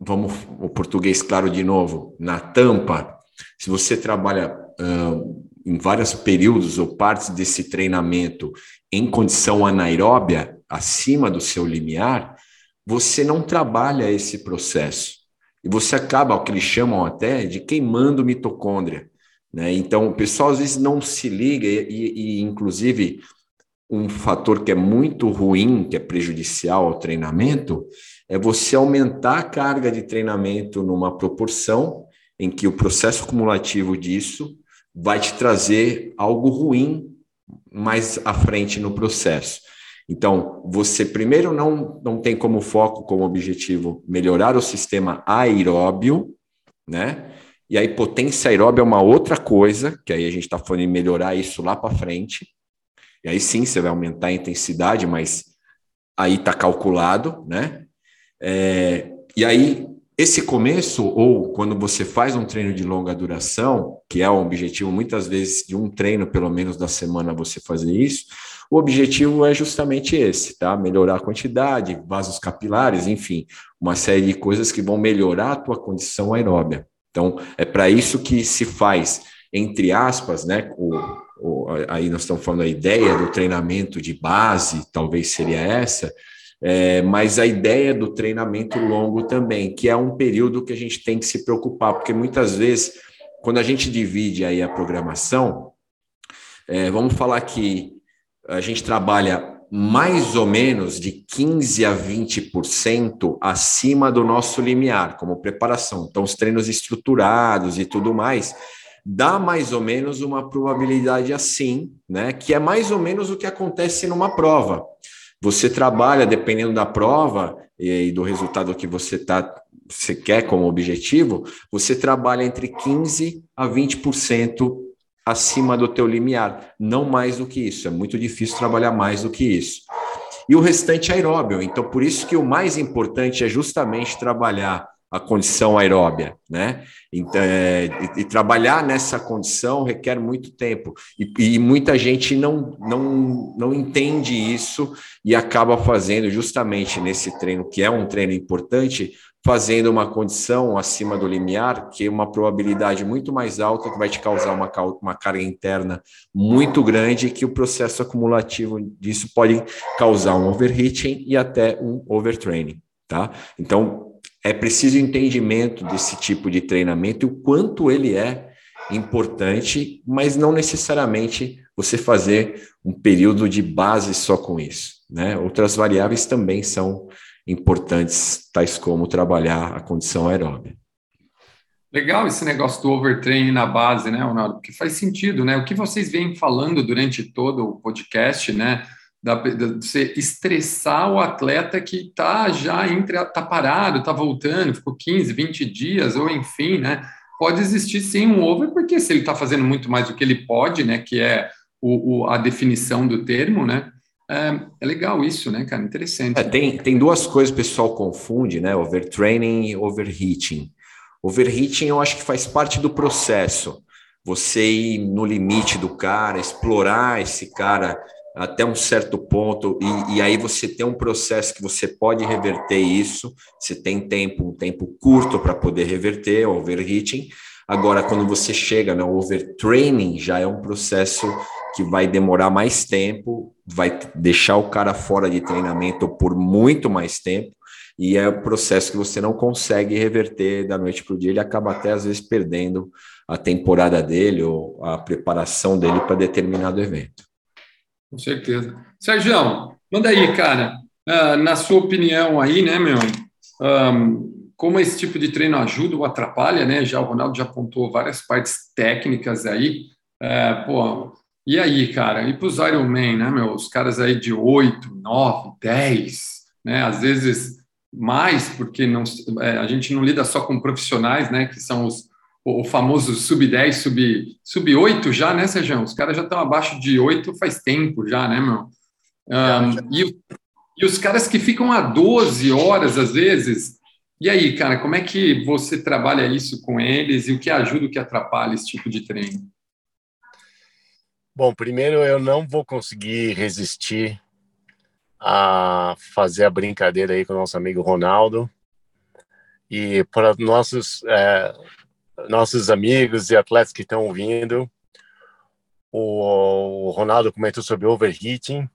vamos o português claro de novo, na tampa, se você trabalha uh, em vários períodos ou partes desse treinamento em condição anaeróbia, acima do seu limiar, você não trabalha esse processo. E você acaba, o que eles chamam até, de queimando mitocôndria. Né? Então, o pessoal às vezes não se liga, e, e, e inclusive um fator que é muito ruim, que é prejudicial ao treinamento, é você aumentar a carga de treinamento numa proporção em que o processo cumulativo disso vai te trazer algo ruim mais à frente no processo. Então, você primeiro não, não tem como foco, como objetivo, melhorar o sistema aeróbio, né? E aí, potência aeróbia é uma outra coisa, que aí a gente está falando em melhorar isso lá para frente. E aí sim você vai aumentar a intensidade, mas aí está calculado, né? É, e aí, esse começo, ou quando você faz um treino de longa duração, que é o objetivo muitas vezes de um treino, pelo menos da semana, você fazer isso, o objetivo é justamente esse, tá? Melhorar a quantidade, vasos capilares, enfim, uma série de coisas que vão melhorar a tua condição aeróbia. Então, é para isso que se faz, entre aspas, né? O, aí nós estamos falando a ideia do treinamento de base, talvez seria essa, é, mas a ideia do treinamento longo também, que é um período que a gente tem que se preocupar, porque muitas vezes, quando a gente divide aí a programação, é, vamos falar que a gente trabalha mais ou menos de 15 a 20% acima do nosso limiar, como preparação. Então, os treinos estruturados e tudo mais, dá mais ou menos uma probabilidade assim, né? Que é mais ou menos o que acontece numa prova. Você trabalha, dependendo da prova e do resultado que você tá, você quer como objetivo, você trabalha entre 15 a 20% acima do teu limiar, não mais do que isso. É muito difícil trabalhar mais do que isso. E o restante é aeróbio. Então, por isso que o mais importante é justamente trabalhar a condição aeróbia, né? Então, é, e, e, trabalhar nessa condição requer muito tempo e, e, muita gente não, não, não entende isso e acaba fazendo justamente nesse treino que é um treino importante fazendo uma condição acima do limiar, que é uma probabilidade muito mais alta, que vai te causar uma, uma carga interna muito grande, que o processo acumulativo disso pode causar um overheating e até um overtraining, tá? Então, é preciso entendimento desse tipo de treinamento e o quanto ele é importante, mas não necessariamente você fazer um período de base só com isso, né? Outras variáveis também são importantes, tais como trabalhar a condição aeróbica. Legal esse negócio do overtraining na base, né, Ronaldo? Porque faz sentido, né? O que vocês vêm falando durante todo o podcast, né? Da, de você estressar o atleta que está já entre, está parado, está voltando, ficou 15, 20 dias, ou enfim, né? Pode existir sim um over, porque se ele está fazendo muito mais do que ele pode, né? Que é o, o, a definição do termo, né? É, é, legal isso, né, cara? Interessante. É, tem, tem duas coisas que o pessoal confunde, né? Overtraining e overheating. Overheating eu acho que faz parte do processo. Você ir no limite do cara, explorar esse cara até um certo ponto, e, e aí você tem um processo que você pode reverter isso. Você tem tempo, um tempo curto para poder reverter o overheating. Agora, quando você chega no overtraining, já é um processo que vai demorar mais tempo, vai deixar o cara fora de treinamento por muito mais tempo, e é um processo que você não consegue reverter da noite para o dia, ele acaba até às vezes perdendo a temporada dele ou a preparação dele para determinado evento. Com certeza. Sérgio, manda aí, cara, uh, na sua opinião aí, né, meu, um, como esse tipo de treino ajuda ou atrapalha, né? Já o Ronaldo já apontou várias partes técnicas aí. Uh, pô, e aí, cara, e para os Ironman, né, meu? Os caras aí de 8, 9, 10, né? Às vezes mais, porque não, é, a gente não lida só com profissionais, né? Que são os, o famoso sub-10, sub, sub-8 já, né, Sérgio? Os caras já estão abaixo de 8 faz tempo já, né, meu? Um, e, e os caras que ficam a 12 horas, às vezes, e aí, cara, como é que você trabalha isso com eles e o que ajuda, o que atrapalha esse tipo de treino? Bom, primeiro eu não vou conseguir resistir a fazer a brincadeira aí com o nosso amigo Ronaldo. E para nossos é, nossos amigos e atletas que estão ouvindo, o, o Ronaldo comentou sobre overheating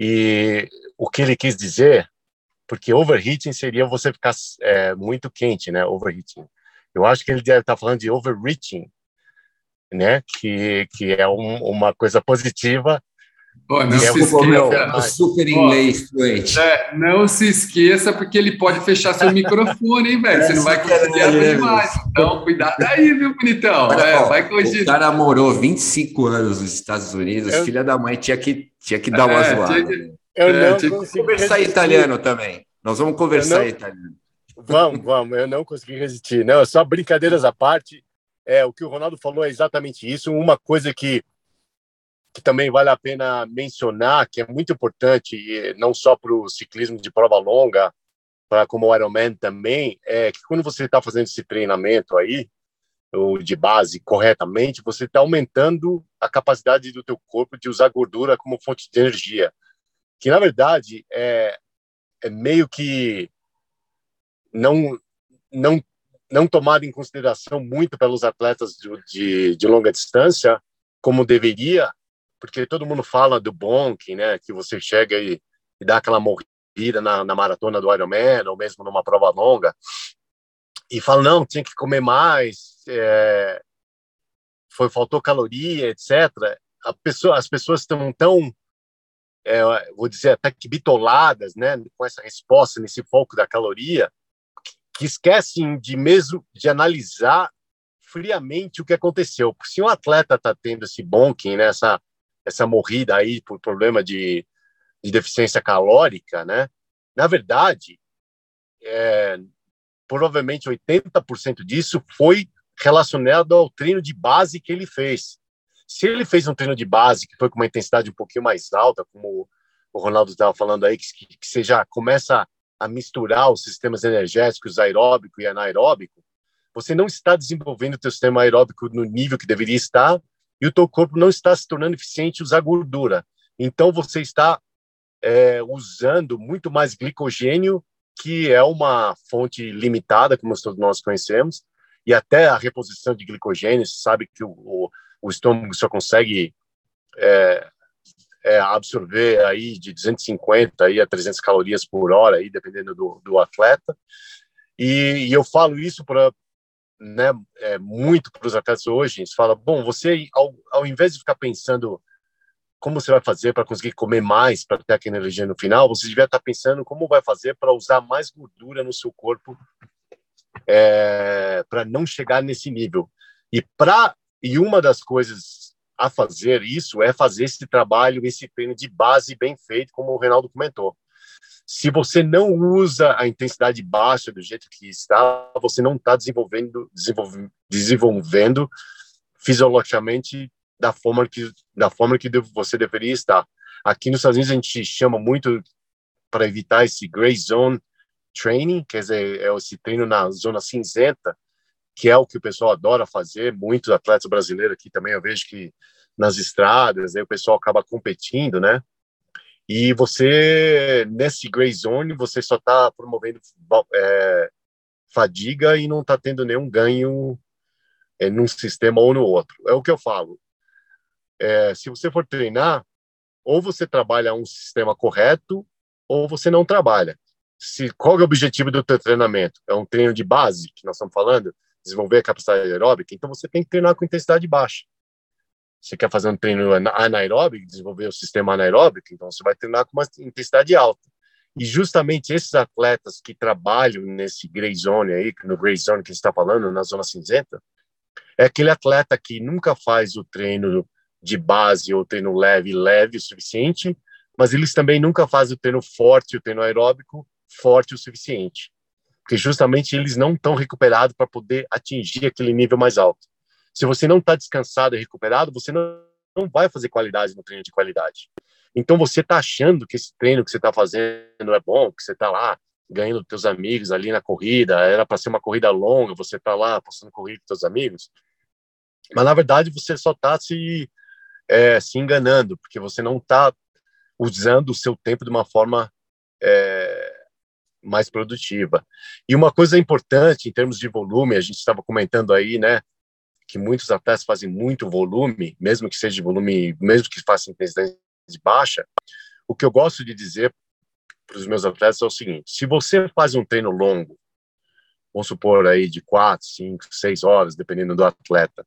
e o que ele quis dizer, porque overheating seria você ficar é, muito quente, né? Overheating. Eu acho que ele deve estar falando de overreaching, né? Que, que é um, uma coisa positiva. Oh, não, se é esqueça, super inglês, oh, é, não se esqueça, porque ele pode fechar seu microfone, hein, velho? Você não vai conseguir abrir mais. Então, cuidado aí, viu, bonitão? Olha, é, vai O cara morou 25 anos nos Estados Unidos, eu... filha da mãe tinha que, tinha que dar uma é, zoada. Que... Eu é, não vamos conversar resistir. italiano também. Nós vamos conversar não... italiano. Vamos, vamos. Eu não consegui resistir. Não, só brincadeiras à parte. É, o que o Ronaldo falou é exatamente isso. Uma coisa que, que também vale a pena mencionar, que é muito importante, não só para o ciclismo de prova longa, para como o Ironman também, é que quando você está fazendo esse treinamento aí, ou de base corretamente, você está aumentando a capacidade do teu corpo de usar gordura como fonte de energia, que na verdade é, é meio que não não não tomado em consideração muito pelos atletas de, de, de longa distância, como deveria, porque todo mundo fala do bonk, né, que você chega e, e dá aquela morrida na, na, maratona do Ironman, ou mesmo numa prova longa. e fala, não, tinha que comer mais, é, foi, faltou caloria, etc. Pessoa, as pessoas estão tão, é, vou dizer, até que bitoladas, né, com essa resposta, nesse foco da caloria, que esquecem de mesmo de analisar friamente o que aconteceu. Se um atleta está tendo esse bonking, né, essa, essa morrida aí por problema de, de deficiência calórica, né, na verdade, é, provavelmente 80% disso foi relacionado ao treino de base que ele fez. Se ele fez um treino de base que foi com uma intensidade um pouquinho mais alta, como o Ronaldo estava falando aí, que, que você já começa a misturar os sistemas energéticos aeróbico e anaeróbico, você não está desenvolvendo o seu sistema aeróbico no nível que deveria estar e o teu corpo não está se tornando eficiente usar gordura. Então você está é, usando muito mais glicogênio, que é uma fonte limitada, como todos nós conhecemos, e até a reposição de glicogênio, sabe que o, o, o estômago só consegue é, é, absorver aí de 250 aí a 300 calorias por hora, aí, dependendo do, do atleta. E, e eu falo isso para né, é, muito para os atletas hoje. Eles falam, bom, você, ao, ao invés de ficar pensando como você vai fazer para conseguir comer mais, para ter aquela energia no final, você devia estar pensando como vai fazer para usar mais gordura no seu corpo é, para não chegar nesse nível. E para e uma das coisas a fazer isso é fazer esse trabalho, esse treino de base bem feito, como o Reinaldo comentou. Se você não usa a intensidade baixa do jeito que está, você não está desenvolvendo, desenvolvendo, fisiologicamente da forma que da forma que você deveria estar. Aqui nos Estados Unidos a gente chama muito para evitar esse gray zone training, quer dizer, é esse treino na zona cinzenta, que é o que o pessoal adora fazer. Muitos atletas brasileiros aqui também eu vejo que nas estradas, aí o pessoal acaba competindo, né? E você, nesse gray zone, você só está promovendo é, fadiga e não está tendo nenhum ganho é, num sistema ou no outro. É o que eu falo. É, se você for treinar, ou você trabalha um sistema correto, ou você não trabalha se qual é o objetivo do teu treinamento? É um treino de base que nós estamos falando, desenvolver a capacidade aeróbica, então você tem que treinar com intensidade baixa. Você quer fazer um treino anaeróbico, desenvolver o sistema anaeróbico, então você vai treinar com uma intensidade alta. E justamente esses atletas que trabalham nesse gray zone aí, no gray zone que está falando, na zona cinzenta, é aquele atleta que nunca faz o treino de base ou treino leve, leve o suficiente, mas eles também nunca fazem o treino forte, o treino aeróbico forte o suficiente, porque justamente eles não estão recuperados para poder atingir aquele nível mais alto. Se você não está descansado e recuperado, você não, não vai fazer qualidade no treino de qualidade. Então você está achando que esse treino que você está fazendo é bom, que você está lá ganhando teus amigos ali na corrida, era para ser uma corrida longa, você está lá postando corrida com teus amigos, mas na verdade você só está se é, se enganando, porque você não está usando o seu tempo de uma forma é, mais produtiva. E uma coisa importante em termos de volume, a gente estava comentando aí, né, que muitos atletas fazem muito volume, mesmo que seja de volume, mesmo que façam intensidade baixa. O que eu gosto de dizer para os meus atletas é o seguinte: se você faz um treino longo, vamos supor aí de quatro, cinco, seis horas, dependendo do atleta,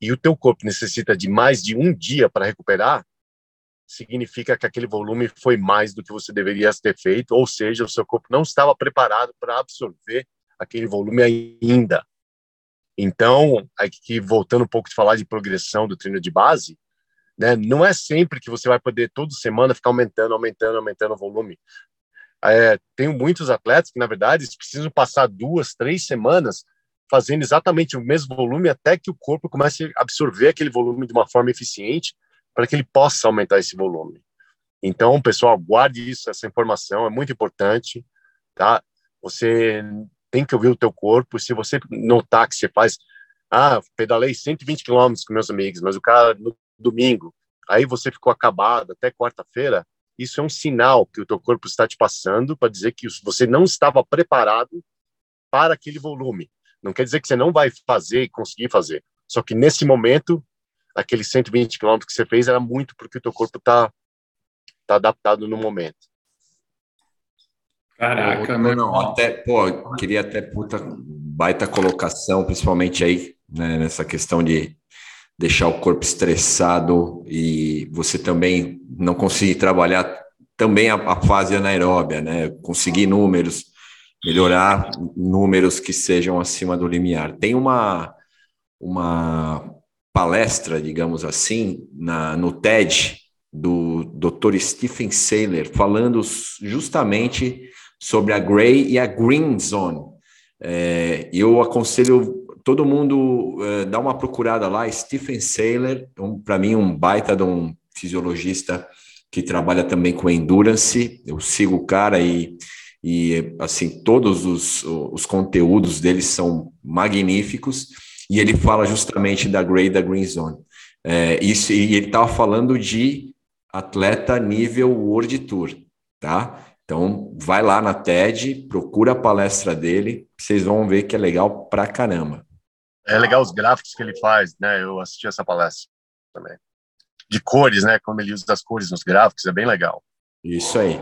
e o teu corpo necessita de mais de um dia para recuperar, significa que aquele volume foi mais do que você deveria ter feito, ou seja, o seu corpo não estava preparado para absorver aquele volume ainda. Então, aqui voltando um pouco de falar de progressão do treino de base, né, não é sempre que você vai poder toda semana ficar aumentando, aumentando, aumentando o volume. É, tenho muitos atletas que, na verdade, precisam passar duas, três semanas fazendo exatamente o mesmo volume até que o corpo comece a absorver aquele volume de uma forma eficiente para que ele possa aumentar esse volume. Então, pessoal, guarde isso, essa informação é muito importante, tá? Você tem que ouvir o teu corpo. Se você notar que você faz, ah, pedalei 120 quilômetros com meus amigos, mas o cara no domingo, aí você ficou acabado até quarta-feira, isso é um sinal que o teu corpo está te passando para dizer que você não estava preparado para aquele volume. Não quer dizer que você não vai fazer e conseguir fazer. Só que nesse momento aqueles 120 quilômetros que você fez era muito porque o teu corpo tá, tá adaptado no momento. Caraca, não, não, até, pô, queria até puta baita colocação, principalmente aí né, nessa questão de deixar o corpo estressado e você também não conseguir trabalhar também a, a fase anaeróbia, né? Conseguir números, melhorar números que sejam acima do limiar. Tem uma, uma palestra, digamos assim, na, no TED do Dr. Stephen Saylor, falando justamente sobre a gray e a green zone. É, eu aconselho todo mundo é, dar uma procurada lá, Stephen Saylor, um, para mim um baita de um fisiologista que trabalha também com endurance. Eu sigo o cara e, e assim todos os, os conteúdos dele são magníficos e ele fala justamente da gray e da green zone. É, isso, e ele estava falando de atleta nível World Tour, tá? Então, vai lá na TED, procura a palestra dele, vocês vão ver que é legal pra caramba. É legal os gráficos que ele faz, né? Eu assisti essa palestra também. De cores, né? Como ele usa as cores nos gráficos, é bem legal. Isso aí.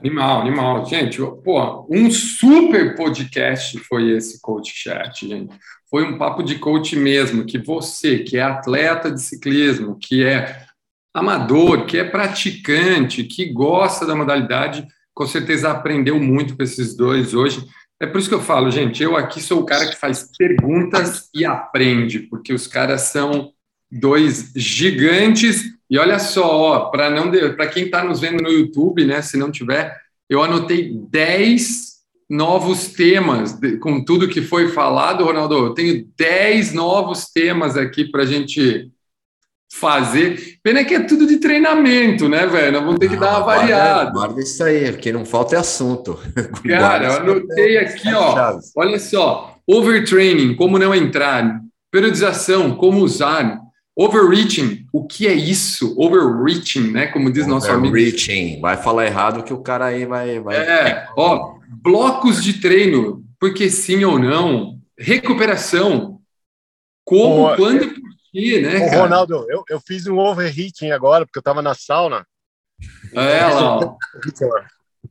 Animal, animal. Gente, pô, um super podcast foi esse Coach Chat, gente. Foi um papo de coach mesmo, que você, que é atleta de ciclismo, que é amador, que é praticante, que gosta da modalidade, com certeza aprendeu muito com esses dois hoje. É por isso que eu falo, gente, eu aqui sou o cara que faz perguntas e aprende, porque os caras são dois gigantes. E olha só, para não para quem está nos vendo no YouTube, né, se não tiver, eu anotei 10 novos temas com tudo que foi falado, Ronaldo. Eu tenho 10 novos temas aqui para a gente fazer. Pena que é tudo de treinamento, né, velho? Nós vamos ter que ah, dar uma guarda, variada. Guarda isso aí, porque não falta é assunto. Cara, eu anotei aqui, ó. Olha só. Overtraining, como não entrar. Periodização, como usar. Overreaching, o que é isso? Overreaching, né? Como diz nosso amigo. Overreaching, vai falar errado que o cara aí vai. vai... É, ó, blocos de treino, porque sim ou não. Recuperação, como, quando aqui, né? Ô, Ronaldo, eu, eu fiz um overheating agora, porque eu tava na sauna. É, lá.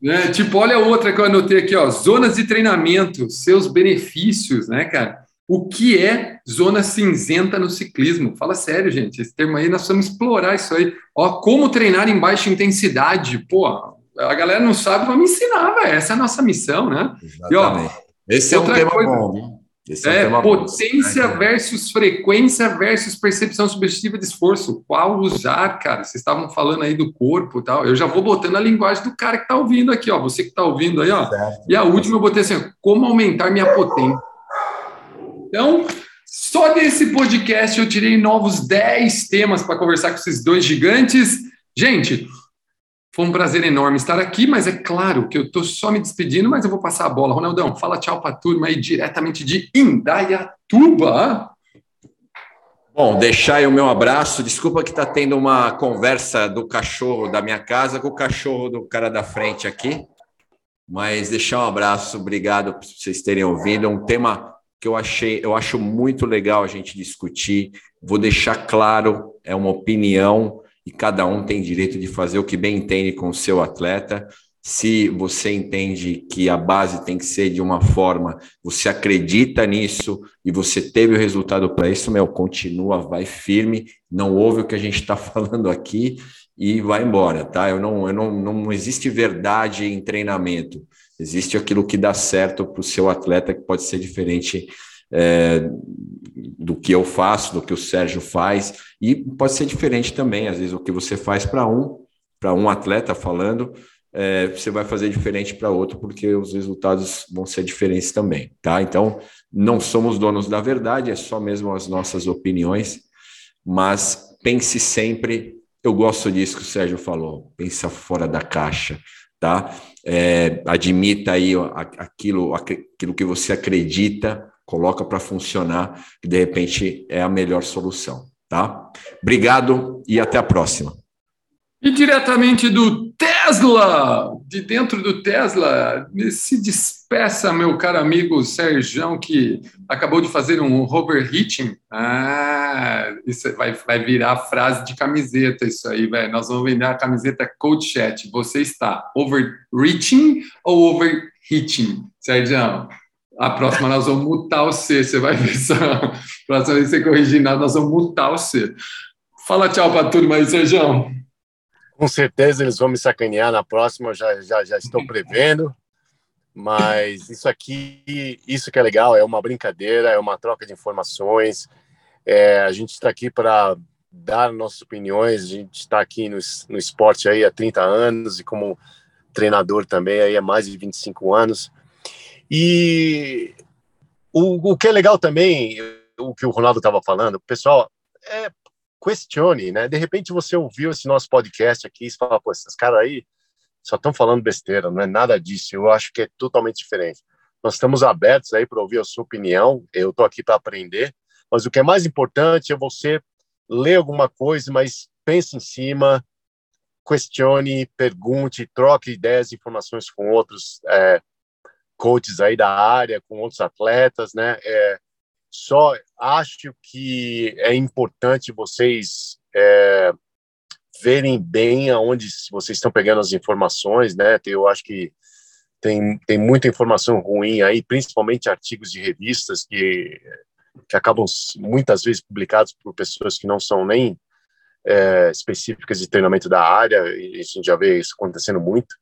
É, tipo, olha outra que eu anotei aqui, ó. Zonas de treinamento, seus benefícios, né, cara? O que é zona cinzenta no ciclismo? Fala sério, gente. Esse termo aí, nós vamos explorar isso aí. Ó, como treinar em baixa intensidade. Pô, a galera não sabe, vamos ensinar, velho. Essa é a nossa missão, né? Exatamente. E, ó, Esse é um tema coisa, bom. Esse é, é potência bom. versus frequência versus percepção subjetiva de esforço. Qual usar, cara? Vocês estavam falando aí do corpo tal. Eu já vou botando a linguagem do cara que está ouvindo aqui, ó. Você que está ouvindo aí, ó. Certo. E a última eu botei assim: como aumentar minha potência. Então, só desse podcast eu tirei novos 10 temas para conversar com esses dois gigantes. Gente, foi um prazer enorme estar aqui, mas é claro que eu estou só me despedindo, mas eu vou passar a bola. Ronaldão, fala tchau para a turma aí diretamente de Indaiatuba. Bom, deixar aí o meu abraço. Desculpa que está tendo uma conversa do cachorro da minha casa com o cachorro do cara da frente aqui, mas deixar um abraço. Obrigado por vocês terem ouvido. É um tema que eu achei, eu acho muito legal a gente discutir. Vou deixar claro, é uma opinião e cada um tem direito de fazer o que bem entende com o seu atleta. Se você entende que a base tem que ser de uma forma, você acredita nisso e você teve o resultado para isso, meu, continua, vai firme, não ouve o que a gente está falando aqui e vai embora, tá? Eu não, eu não, não existe verdade em treinamento, existe aquilo que dá certo para o seu atleta que pode ser diferente é, do que eu faço, do que o Sérgio faz, e pode ser diferente também, às vezes o que você faz para um, para um atleta falando, é, você vai fazer diferente para outro, porque os resultados vão ser diferentes também, tá? Então, não somos donos da verdade, é só mesmo as nossas opiniões, mas pense sempre, eu gosto disso que o Sérgio falou, pensa fora da caixa, tá? É, admita aí aquilo, aquilo que você acredita, coloca para funcionar, que de repente é a melhor solução, tá? Obrigado e até a próxima. E diretamente do Tesla, de dentro do Tesla, se despeça, meu caro amigo Sérgio, que acabou de fazer um overheating. Ah, isso vai, vai virar frase de camiseta, isso aí, velho. Nós vamos vender a camiseta Coach Chat. Você está overreaching ou overheating, Sérgio? A próxima nós vamos mutar o C, você vai ver só. Próxima vez que você corrigir nada, nós vamos mutar o C. Fala tchau para turma aí, Sejão. Com certeza eles vão me sacanear na próxima, já, já, já estou prevendo. Mas isso aqui, isso que é legal, é uma brincadeira, é uma troca de informações. É, a gente está aqui para dar nossas opiniões, a gente está aqui no, no esporte aí há 30 anos e como treinador também aí há mais de 25 anos. E o, o que é legal também, o que o Ronaldo estava falando, pessoal, é questione, né? De repente você ouviu esse nosso podcast aqui e fala, pô, esses caras aí só estão falando besteira, não é nada disso. Eu acho que é totalmente diferente. Nós estamos abertos aí para ouvir a sua opinião. Eu estou aqui para aprender, mas o que é mais importante é você ler alguma coisa, mas pense em cima, questione, pergunte, troque ideias, informações com outros é, coaches aí da área, com outros atletas, né? É, só acho que é importante vocês é, verem bem aonde vocês estão pegando as informações, né? Eu acho que tem, tem muita informação ruim aí, principalmente artigos de revistas que, que acabam muitas vezes publicados por pessoas que não são nem é, específicas de treinamento da área, e a gente já vê isso acontecendo muito,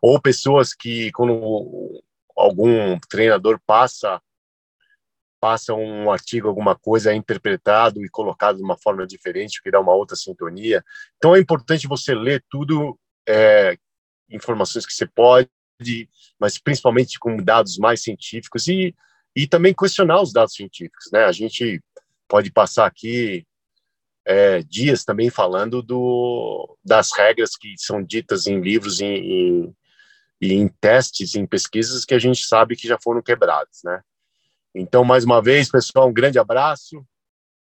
ou pessoas que, quando algum treinador passa passa um artigo, alguma coisa, é interpretado e colocado de uma forma diferente, que dá uma outra sintonia. Então é importante você ler tudo, é, informações que você pode, mas principalmente com dados mais científicos e, e também questionar os dados científicos. Né? A gente pode passar aqui é, dias também falando do, das regras que são ditas em livros e em, em, em testes, em pesquisas que a gente sabe que já foram quebrados, né? Então, mais uma vez, pessoal, um grande abraço.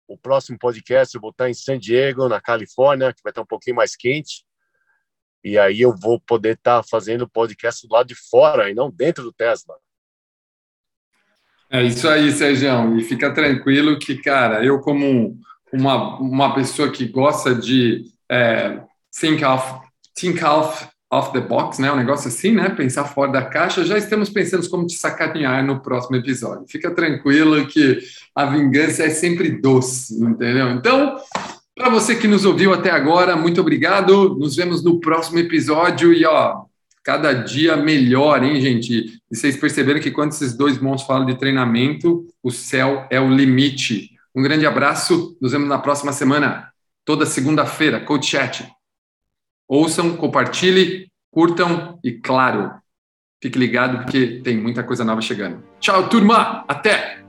O próximo podcast eu vou estar em San Diego, na Califórnia, que vai estar um pouquinho mais quente. E aí eu vou poder estar fazendo o podcast do lado de fora e não dentro do Tesla. É isso aí, Sérgio. E fica tranquilo que, cara, eu como uma, uma pessoa que gosta de é, think, off, think off off the box, né? Um negócio assim, né? Pensar fora da caixa. Já estamos pensando como te sacanear no próximo episódio. Fica tranquilo que a vingança é sempre doce, entendeu? Então, para você que nos ouviu até agora, muito obrigado. Nos vemos no próximo episódio e ó, cada dia melhor, hein, gente? E vocês perceberam que quando esses dois monstros falam de treinamento, o céu é o limite. Um grande abraço. Nos vemos na próxima semana, toda segunda-feira, Coach Chat. Ouçam, compartilhem, curtam e, claro, fique ligado porque tem muita coisa nova chegando. Tchau, turma! Até!